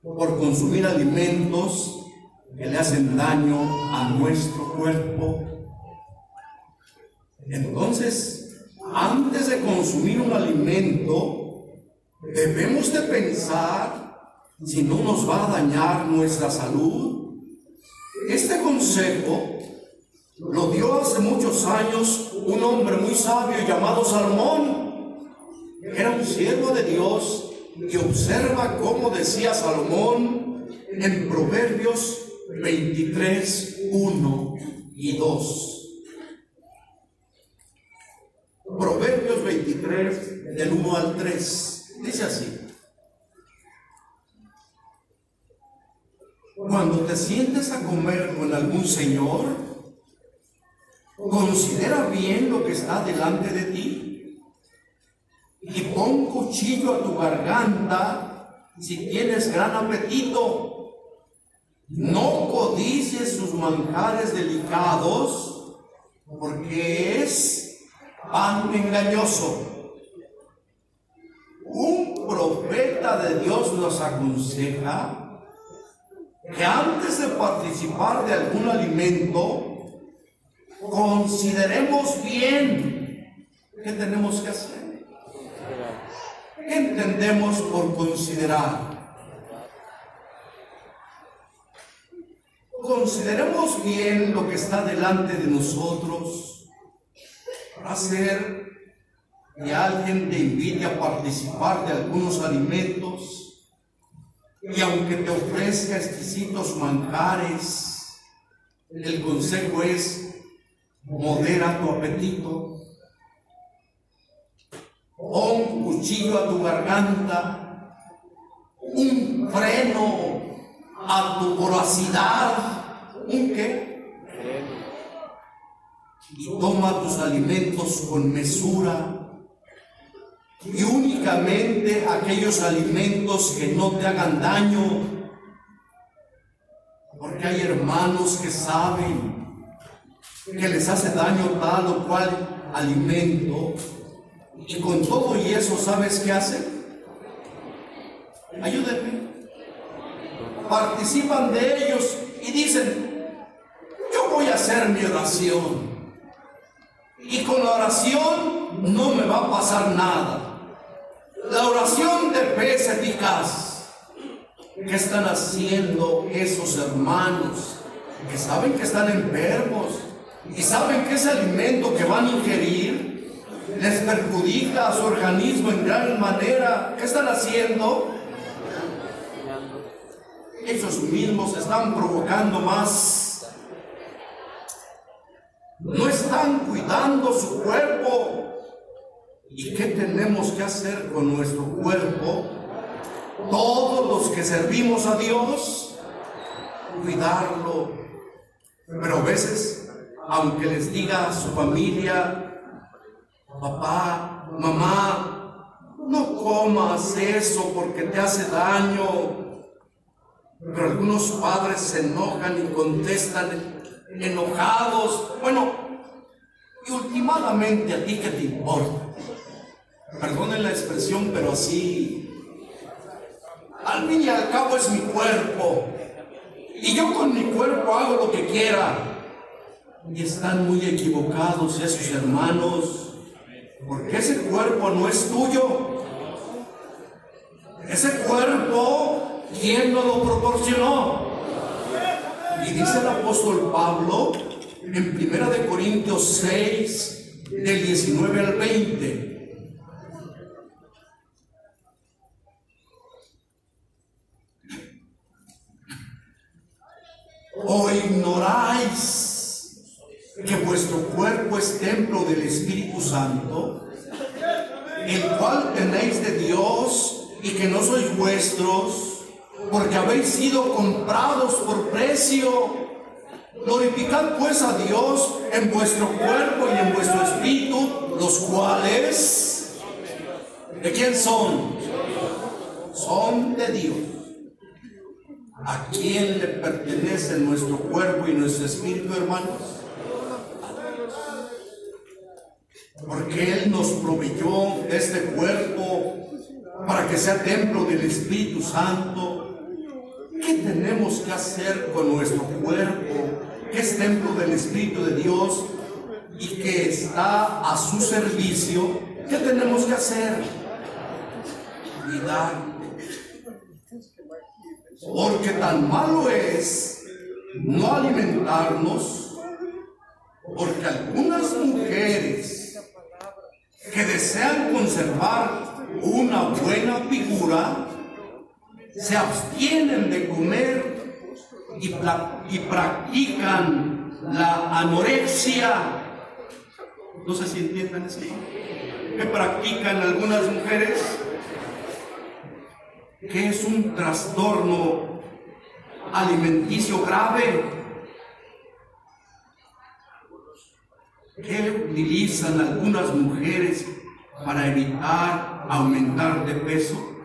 por consumir alimentos que le hacen daño a nuestro cuerpo. Entonces, antes de consumir un alimento, debemos de pensar si no nos va a dañar nuestra salud. Este consejo lo dio hace muchos años un hombre muy sabio llamado Salomón. Era un siervo de Dios y observa cómo decía Salomón en Proverbios 23, 1 y 2. Proverbios 23, del 1 al 3. Dice así. Cuando te sientes a comer con algún señor, considera bien lo que está delante de ti y pon cuchillo a tu garganta si tienes gran apetito. No codicies sus manjares delicados porque es pan engañoso. Un profeta de Dios nos aconseja que antes de participar de algún alimento, consideremos bien qué tenemos que hacer. ¿Qué entendemos por considerar? consideremos bien lo que está delante de nosotros para hacer que alguien te invite a participar de algunos alimentos y aunque te ofrezca exquisitos manjares, el consejo es modera tu apetito, pon cuchillo a tu garganta, un freno a tu voracidad, un qué? Y toma tus alimentos con mesura y únicamente aquellos alimentos que no te hagan daño, porque hay hermanos que saben que les hace daño tal o cual alimento, y con todo y eso, ¿sabes qué hacen? Ayúdenme. Participan de ellos y dicen, yo voy a hacer mi oración. Y con la oración no me va a pasar nada. La oración de fe es eficaz. ¿Qué están haciendo esos hermanos que saben que están enfermos y saben que ese alimento que van a ingerir les perjudica a su organismo en gran manera? ¿Qué están haciendo? Ellos mismos están provocando más. No están cuidando su cuerpo ¿Y qué tenemos que hacer con nuestro cuerpo? Todos los que servimos a Dios, cuidarlo. Pero a veces, aunque les diga a su familia, papá, mamá, no comas eso porque te hace daño. Pero algunos padres se enojan y contestan enojados. Bueno, y últimamente a ti qué te importa. Perdonen la expresión, pero así. Al fin y al cabo es mi cuerpo. Y yo con mi cuerpo hago lo que quiera. Y están muy equivocados esos hermanos. Porque ese cuerpo no es tuyo. Ese cuerpo, ¿quién lo proporcionó? Y dice el apóstol Pablo en 1 de Corintios 6, del 19 al 20. ¿O ignoráis que vuestro cuerpo es templo del Espíritu Santo, el cual tenéis de Dios y que no sois vuestros, porque habéis sido comprados por precio? Glorificad pues a Dios en vuestro cuerpo y en vuestro espíritu, los cuales, ¿de quién son? Son de Dios. ¿A quién le pertenece nuestro cuerpo y nuestro espíritu, hermanos? Porque Él nos proveyó este cuerpo para que sea templo del Espíritu Santo. ¿Qué tenemos que hacer con nuestro cuerpo, que es templo del Espíritu de Dios y que está a su servicio? ¿Qué tenemos que hacer? Cuidar porque tan malo es no alimentarnos, porque algunas mujeres que desean conservar una buena figura se abstienen de comer y, practican la anorexia. No sé si entienden eso. Que practican algunas mujeres que es un trastorno alimenticio grave que utilizan algunas mujeres para evitar aumentar de peso.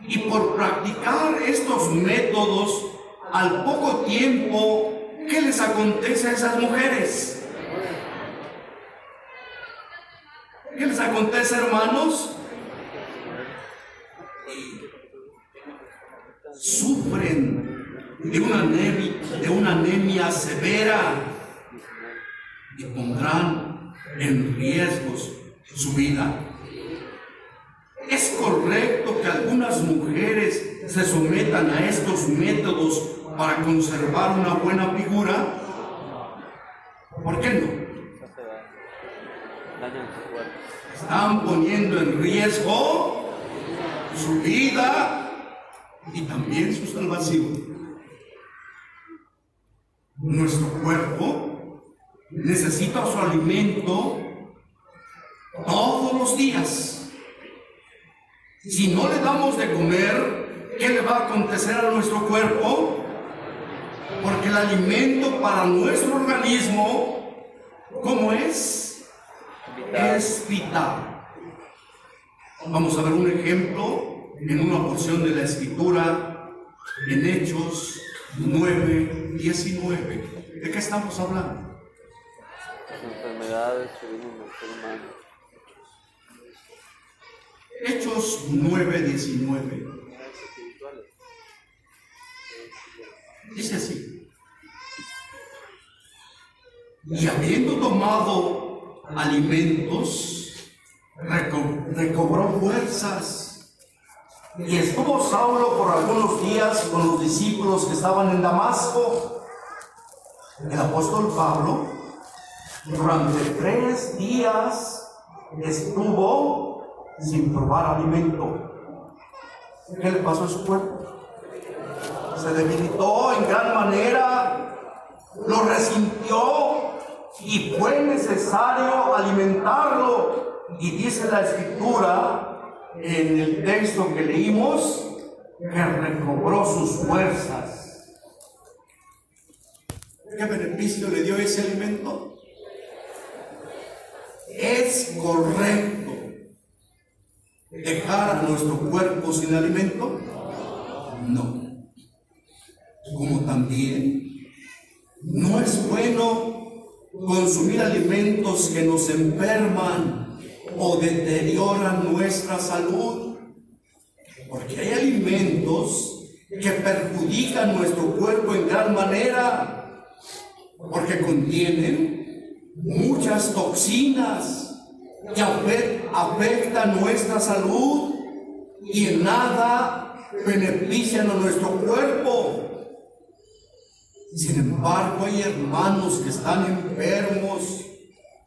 Y por practicar estos métodos, al poco tiempo, ¿qué les acontece a esas mujeres? ¿Qué les acontece, hermanos? Sufren de una, anemia, de una anemia severa y pondrán en riesgo su vida. Es correcto que algunas mujeres se sometan a estos métodos para conservar una buena figura? ¿Por qué no? Están poniendo en riesgo su vida y también su salvación. Nuestro cuerpo necesita su alimento todos los días. Si no le damos de comer, ¿qué le va a acontecer a nuestro cuerpo? Porque el alimento para nuestro organismo, ¿cómo es? Vital. Es vital. Vamos a ver un ejemplo en una porción de la escritura en Hechos 9, 19. ¿De qué estamos hablando? Las enfermedades que vienen del ser humano. Hechos 9, 19. espirituales. Dice así. Y habiendo tomado alimentos, recobró fuerzas. Y estuvo Saulo por algunos días con los discípulos que estaban en Damasco. El apóstol Pablo, durante tres días, estuvo sin probar alimento. ¿Qué le pasó a su cuerpo? se debilitó en gran manera, lo resintió y fue necesario alimentarlo. Y dice la escritura en el texto que leímos que recobró sus fuerzas. ¿Qué beneficio le dio ese alimento? ¿Es correcto dejar a nuestro cuerpo sin alimento? No como también no es bueno consumir alimentos que nos enferman o deterioran nuestra salud, porque hay alimentos que perjudican nuestro cuerpo en gran manera, porque contienen muchas toxinas que afe- afectan nuestra salud y en nada benefician a nuestro cuerpo. Sin embargo, hay hermanos que están enfermos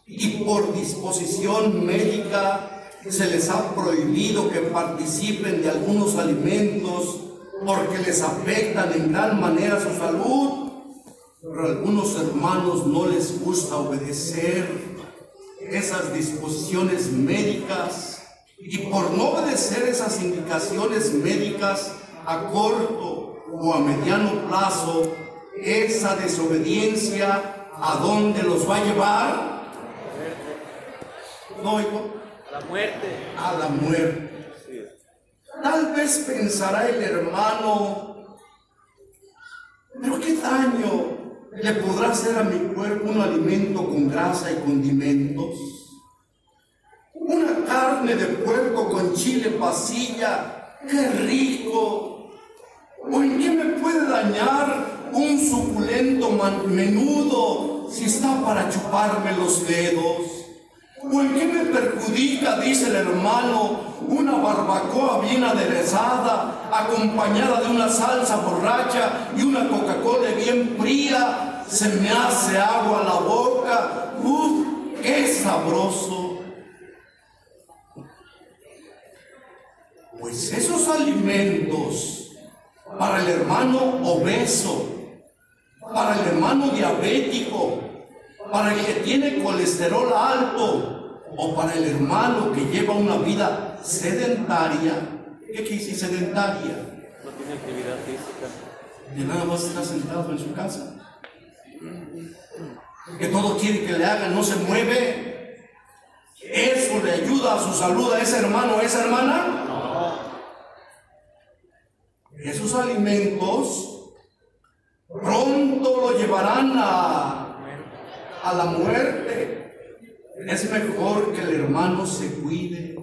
y por disposición médica se les ha prohibido que participen de algunos alimentos porque les afectan en gran manera su salud. Pero a algunos hermanos no les gusta obedecer esas disposiciones médicas y por no obedecer esas indicaciones médicas a corto o a mediano plazo, esa desobediencia a dónde los va a llevar? No, hijo, La muerte. a la muerte. Sí. Tal vez pensará el hermano, pero qué daño le podrá hacer a mi cuerpo un alimento con grasa y condimentos. Una carne de puerco con chile pasilla, qué rico. ¿O en qué me puede dañar un suculento menudo si está para chuparme los dedos? ¿O en qué me perjudica, dice el hermano, una barbacoa bien aderezada, acompañada de una salsa borracha y una Coca-Cola bien fría? Se me hace agua la boca. ¡Uf! ¡Qué sabroso! Pues esos alimentos para el hermano obeso, para el hermano diabético, para el que tiene colesterol alto o para el hermano que lleva una vida sedentaria. ¿Qué quiere decir sedentaria? No tiene actividad física. Que nada más está sentado en su casa. Que todo quiere que le hagan, no se mueve. ¿Eso le ayuda a su salud a ese hermano o a esa hermana? Esos alimentos pronto lo llevarán a, a la muerte. Es mejor que el hermano se cuide,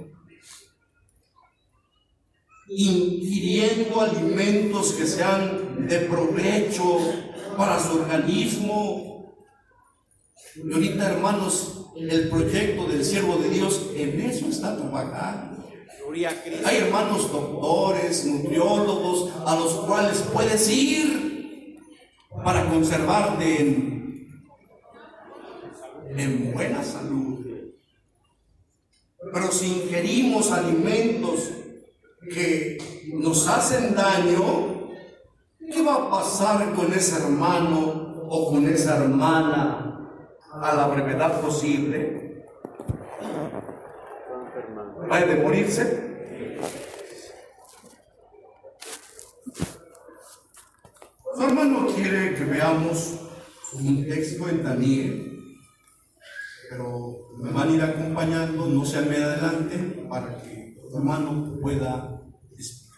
ingiriendo alimentos que sean de provecho para su organismo. Y ahorita, hermanos, el proyecto del siervo de Dios en eso está trabajando. Hay hermanos doctores, nutriólogos, a los cuales puedes ir para conservarte en, en buena salud. Pero si ingerimos alimentos que nos hacen daño, ¿qué va a pasar con ese hermano o con esa hermana a la brevedad posible? ¿Va de morirse? Su hermano quiere que veamos un texto en Daniel, pero me van a ir acompañando, no se me adelante, para que su hermano pueda explicar.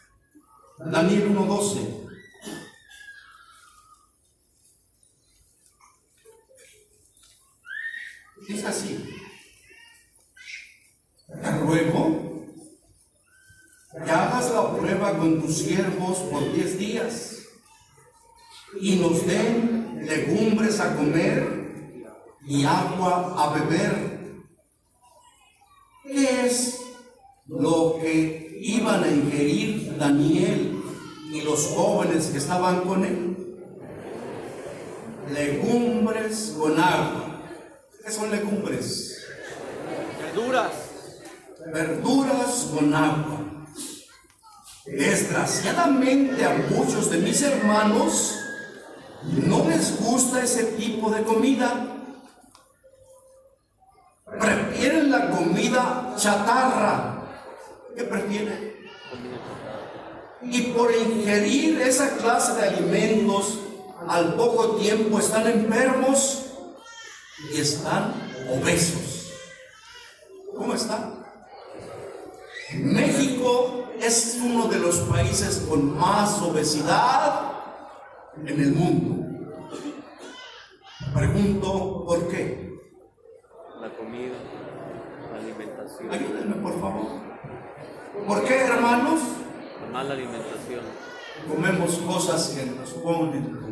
Daniel 1.12. Dice así. Te ruego que hagas la prueba con tus siervos por diez días y nos den legumbres a comer y agua a beber. ¿Qué es lo que iban a ingerir Daniel y los jóvenes que estaban con él? Legumbres con agua. ¿Qué son legumbres? Verduras. verduras con agua. Desgraciadamente a muchos de mis hermanos no les gusta ese tipo de comida. Chatarra. ¿Qué prefieren? Y por ingerir esa clase de alimentos, al poco tiempo están enfermos y están obesos. ¿Cómo están? México es uno de los países con más obesidad en el mundo. Pregunto, ¿por qué? La comida, alimentación, Ayúdenme, por favor. ¿Por qué, hermanos? la mala alimentación. Comemos cosas que nos ponen.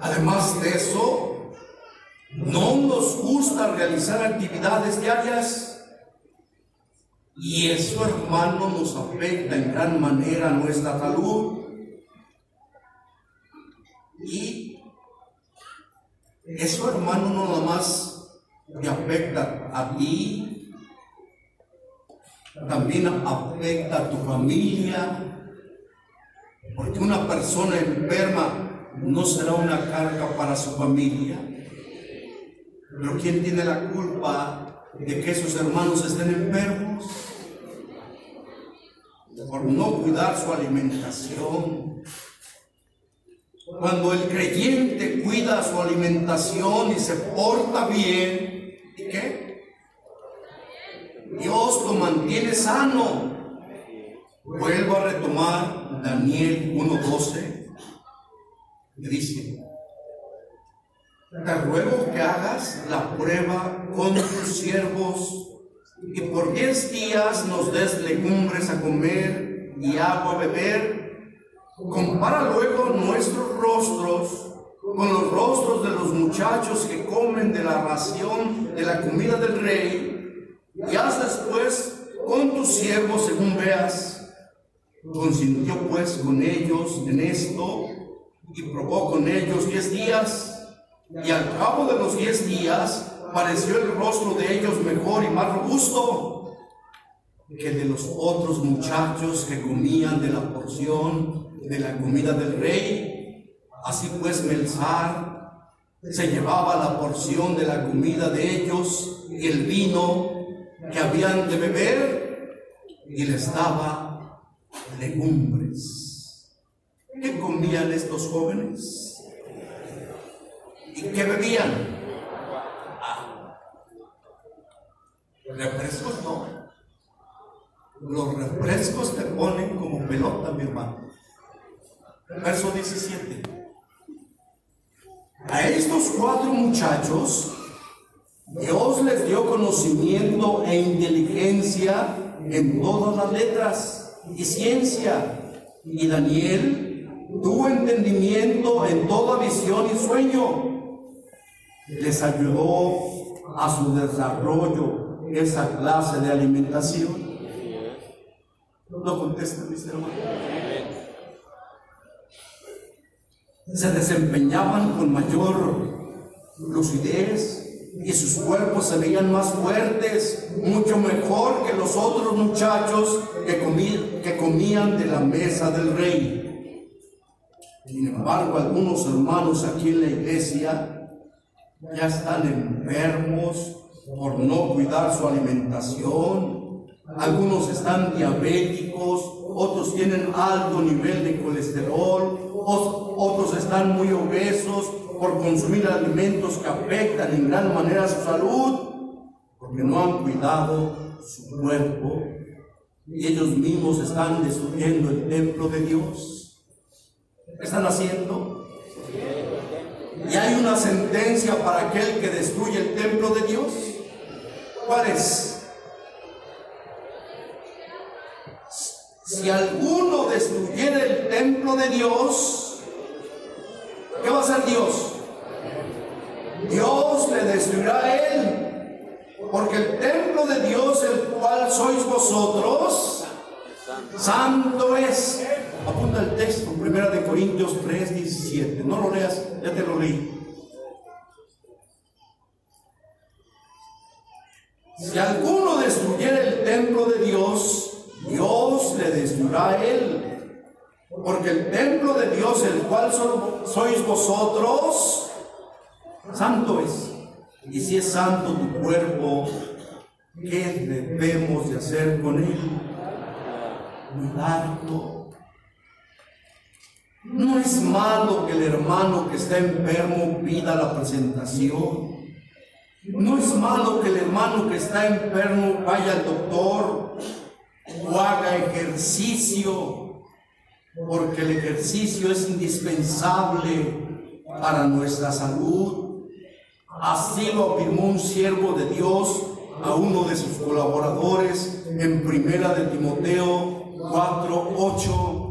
Además de eso, no nos gusta realizar actividades diarias y eso, hermano, nos afecta en gran manera nuestra salud. Y eso, hermano, no nada más te afecta a ti, también afecta a tu familia, porque una persona enferma no será una carga para su familia. Pero ¿quién tiene la culpa de que esos hermanos estén enfermos? Por no cuidar su alimentación. Cuando el creyente cuida su alimentación y se porta bien, ¿y qué? Dios lo mantiene sano. Vuelvo a retomar Daniel 1.12, que dice, te ruego que hagas la prueba con tus siervos y por diez días nos des legumbres a comer y agua a beber. Compara luego nuestros rostros con los rostros de los muchachos que comen de la ración de la comida del rey y haz después con tus siervos según veas. Consintió pues con ellos en esto y probó con ellos diez días. Y al cabo de los diez días pareció el rostro de ellos mejor y más robusto que de los otros muchachos que comían de la porción de la comida del rey. Así pues Melzar se llevaba la porción de la comida de ellos y el vino que habían de beber y les daba legumbres. ¿Qué comían estos jóvenes? ¿Y qué bebían? Ah. Refrescos no. Los refrescos te ponen como pelota, mi hermano. Verso 17. A estos cuatro muchachos, Dios les dio conocimiento e inteligencia en todas las letras y ciencia. Y Daniel tuvo entendimiento en toda visión y sueño. Les ayudó a su desarrollo esa clase de alimentación? No contestan mis hermanos. Se desempeñaban con mayor lucidez y sus cuerpos se veían más fuertes, mucho mejor que los otros muchachos que, comí- que comían de la mesa del rey. Sin embargo, algunos hermanos aquí en la iglesia ya están enfermos por no cuidar su alimentación. Algunos están diabéticos, otros tienen alto nivel de colesterol, otros están muy obesos por consumir alimentos que afectan en gran manera su salud, porque no han cuidado su cuerpo y ellos mismos están destruyendo el templo de Dios. ¿Qué están haciendo? Y hay una sentencia para aquel que destruye el templo de Dios. ¿Cuál es? Si alguno destruyera el templo de Dios, ¿qué va a hacer Dios? Dios le destruirá a él. Porque el templo de Dios, el cual sois vosotros, santo es. Apunta el texto, 1 de Corintios 3, 17. No lo leas, ya te lo leí. Si alguno destruyera el templo de Dios, Dios él. Porque el templo de Dios, el cual so- sois vosotros, santo es. Y si es santo tu cuerpo, ¿qué debemos de hacer con él? Cuidarlo. No es malo que el hermano que está enfermo pida la presentación. No es malo que el hermano que está enfermo vaya al doctor o haga ejercicio, porque el ejercicio es indispensable para nuestra salud. Así lo afirmó un siervo de Dios a uno de sus colaboradores en Primera de Timoteo 4, 8.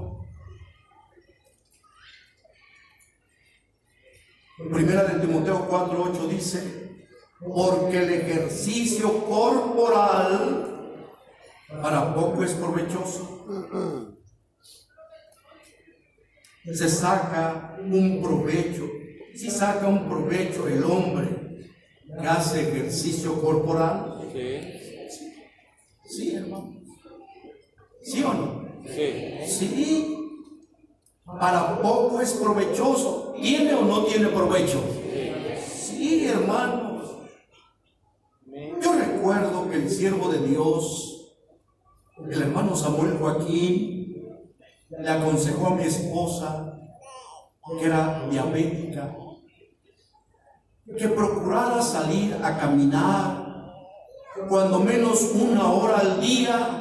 Primera de Timoteo 4, 8 dice, porque el ejercicio corporal para poco es provechoso. Se saca un provecho, si saca un provecho el hombre que hace ejercicio corporal, Sí. hermano, sí o no, Sí. sí, para poco es provechoso, ¿tiene o no tiene provecho? Sí, hermanos. Yo recuerdo que el siervo de Dios, el hermano Samuel Joaquín, le aconsejó a mi esposa, que era diabética, que procurara salir a caminar cuando menos una hora al día,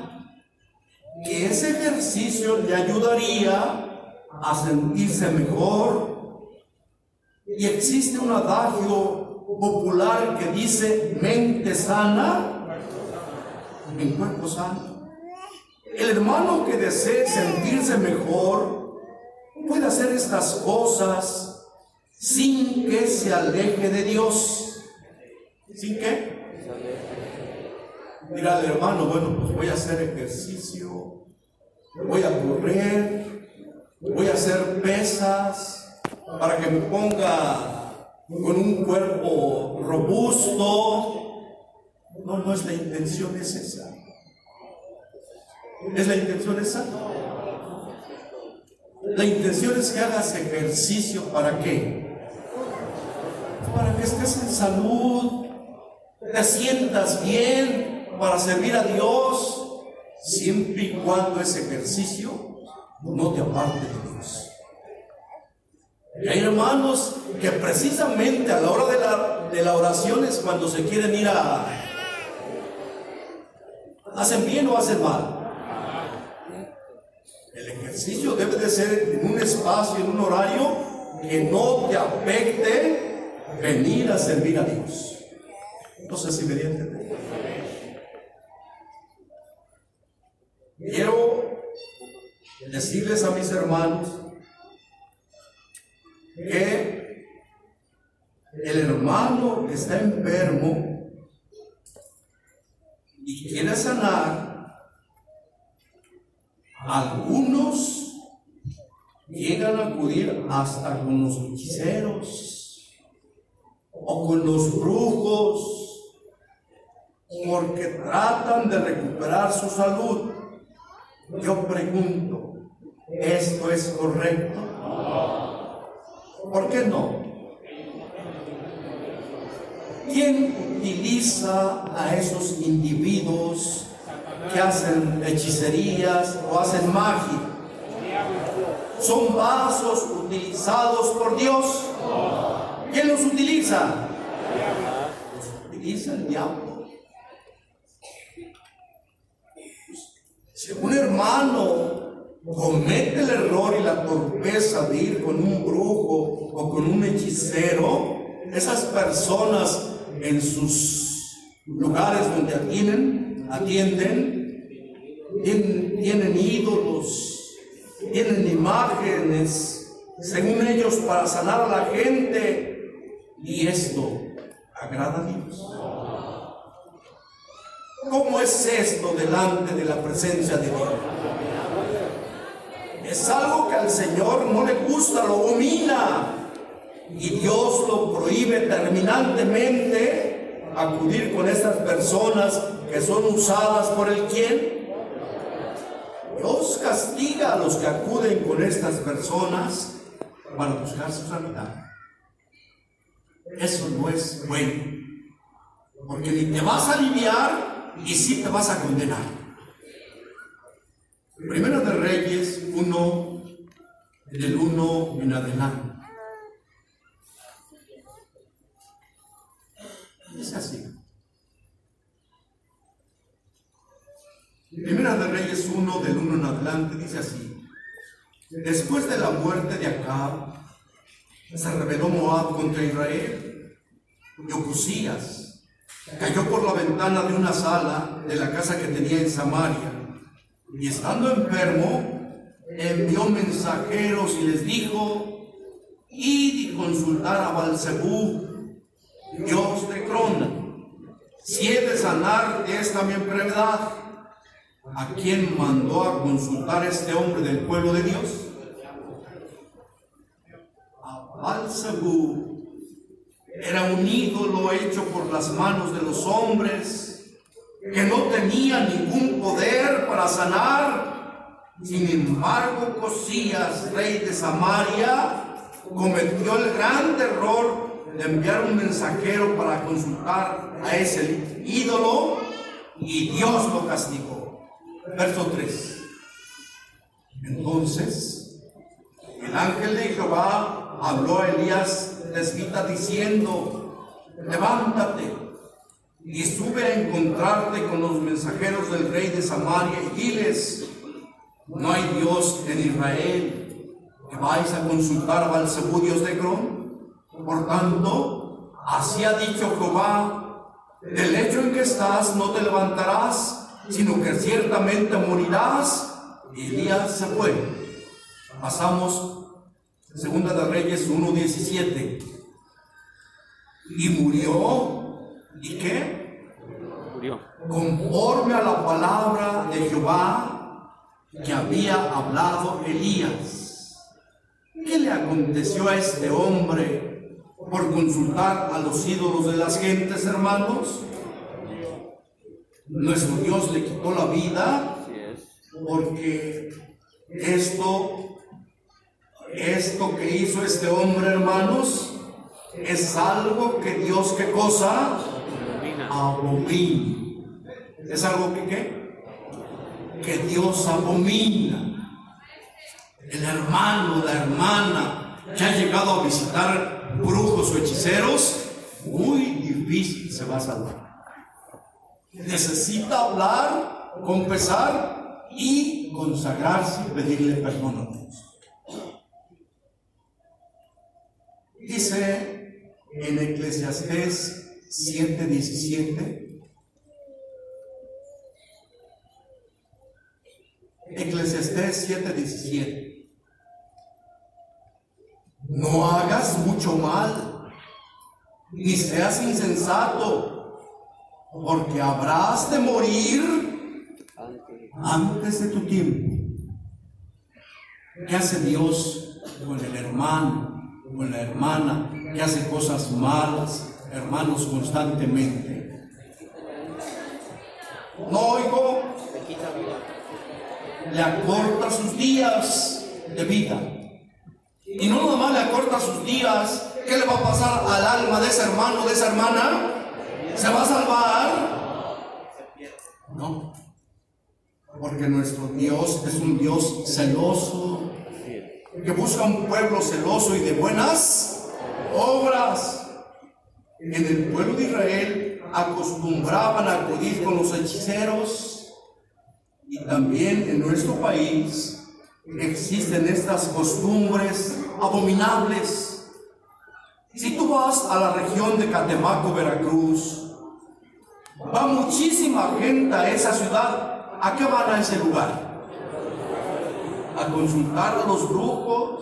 que ese ejercicio le ayudaría a sentirse mejor. Y existe un adagio popular que dice mente sana en cuerpo sano. El hermano que desee sentirse mejor puede hacer estas cosas sin que se aleje de Dios. ¿Sin qué? Dirá el hermano, bueno, pues voy a hacer ejercicio, voy a correr, voy a hacer pesas para que me ponga con un cuerpo robusto. No, no es la intención, es esa. ¿Es la intención esa? La intención es que hagas ejercicio para qué? Para que estés en salud, te sientas bien, para servir a Dios, siempre y cuando ese ejercicio no te aparte de Dios. Y hay hermanos que precisamente a la hora de la, de la oración es cuando se quieren ir a... ¿Hacen bien o hacen mal? El ejercicio debe de ser en un espacio, en un horario que no te afecte venir a servir a Dios. No sé si me di. Quiero decirles a mis hermanos que el hermano está enfermo quiere sanar, algunos llegan a acudir hasta con los hechiceros o con los brujos porque tratan de recuperar su salud. Yo pregunto, ¿esto es correcto? ¿Por qué no? ¿Quién utiliza a esos individuos que hacen hechicerías o hacen magia? Son vasos utilizados por Dios. ¿Quién los utiliza? Los utiliza el diablo. Si un hermano comete el error y la torpeza de ir con un brujo o con un hechicero, esas personas en sus lugares donde atienden, atienden, tienen, ídolos, tienen imágenes, según ellos, para sanar a la gente. Y esto agrada a Dios. ¿Cómo es esto delante de la presencia de Dios? Es algo que al Señor no le gusta, lo domina. Y Dios lo prohíbe terminantemente acudir con estas personas que son usadas por el quien. Dios castiga a los que acuden con estas personas para buscar su sanidad. Eso no es bueno. Porque ni te vas a aliviar y sí te vas a condenar. Primero de Reyes 1, del 1 en adelante. Es así. Primera de Reyes 1, del 1 en adelante, dice así. Después de la muerte de Acab, se rebeló Moab contra Israel. Y Ocusías cayó por la ventana de una sala de la casa que tenía en Samaria. Y estando enfermo, envió mensajeros y les dijo, id y consultar a Balzebú, Dios de Crona, si he de sanar de esta mi enfermedad, ¿a quién mandó a consultar este hombre del pueblo de Dios? A Balzebú era un ídolo hecho por las manos de los hombres que no tenía ningún poder para sanar. Sin embargo, Cosías, rey de Samaria, cometió el gran error de enviar un mensajero para consultar a ese ídolo y Dios lo castigó. Verso 3. Entonces, el ángel de Jehová habló a Elías desvita diciendo, levántate y sube a encontrarte con los mensajeros del rey de Samaria y diles, no hay Dios en Israel, que vais a consultar a Balsebú, Dios de Cron. Por tanto, así ha dicho Jehová, del hecho en que estás no te levantarás, sino que ciertamente morirás. Y Elías se fue. Pasamos Segunda de Reyes 1.17. Y murió. ¿Y qué? Murió. Conforme a la palabra de Jehová que había hablado Elías. ¿Qué le aconteció a este hombre por consultar a los ídolos de las gentes, hermanos? Nuestro Dios le quitó la vida porque esto, esto que hizo este hombre, hermanos, es algo que Dios, ¿qué cosa? Abomina. ¿Es algo que qué? Que Dios abomina. El hermano, la hermana que ha llegado a visitar brujos o hechiceros, muy difícil se va a salvar. Necesita hablar, confesar y consagrarse y pedirle perdón a Dios. Dice en Eclesiastés 7:17. Eclesiastés 7:17. No hagas mucho mal, ni seas insensato, porque habrás de morir Antes. de tu tiempo. ¿Qué hace Dios con el hermano, con la hermana que hace cosas malas, hermanos, constantemente? No oigo, le acorta sus días de vida. Y no nomás le acorta sus días, ¿qué le va a pasar al alma de ese hermano, de esa hermana? ¿Se va a salvar? No. Porque nuestro Dios es un Dios celoso, que busca un pueblo celoso y de buenas obras. En el pueblo de Israel acostumbraban a acudir con los hechiceros y también en nuestro país existen estas costumbres abominables. Si tú vas a la región de Catemaco, Veracruz, muchísima gente a esa ciudad. ¿A qué van a ese lugar? A consultar a los brujos.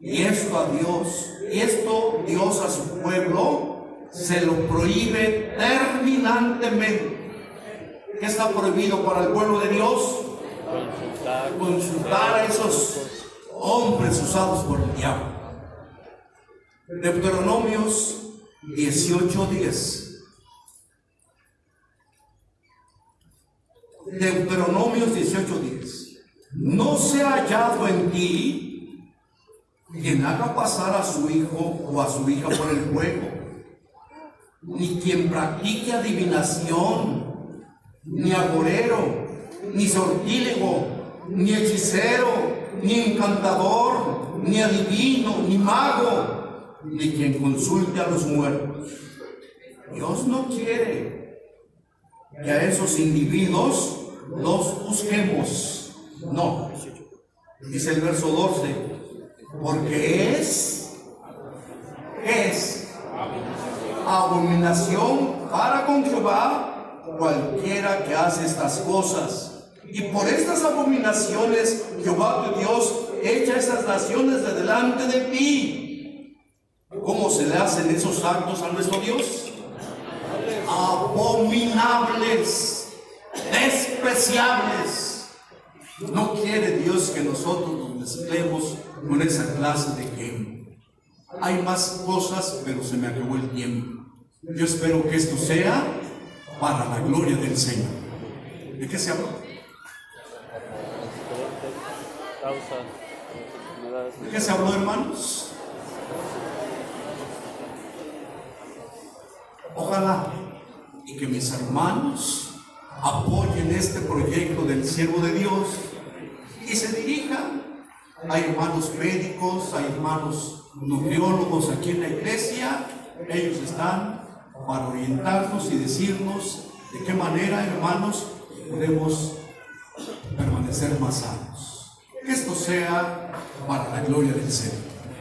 Y esto a Dios, y esto Dios a su pueblo se lo prohíbe terminantemente. ¿Qué está prohibido para el pueblo de Dios? Consultar a esos hombres usados por el diablo. Deuteronomios 18:10. Deuteronomios 18:10. No se ha hallado en ti quien haga pasar a su hijo o a su hija por el fuego, ni quien practique adivinación, ni agorero, ni sortílego, ni hechicero, ni encantador, ni adivino, ni mago, ni quien consulte a los muertos. Dios no quiere que a esos individuos los busquemos. No. Dice el verso 12. Porque es, es abominación para con Jehová cualquiera que hace estas cosas. Y por estas abominaciones Jehová tu Dios echa estas naciones de delante de ti. ¿Cómo se le hacen esos actos a nuestro Dios? Abominables, despreciables. No quiere Dios que nosotros nos mezclemos con esa clase de gente. Hay más cosas, pero se me acabó el tiempo. Yo espero que esto sea para la gloria del Señor. ¿De qué se. Enfermedades. ¿De qué se habló, hermanos? Ojalá y que mis hermanos apoyen este proyecto del siervo de Dios y se dirijan. Hay hermanos médicos, hay hermanos nutriólogos aquí en la iglesia. Ellos están para orientarnos y decirnos de qué manera, hermanos, podemos permanecer más sanos. Que esto sea para la gloria del Señor.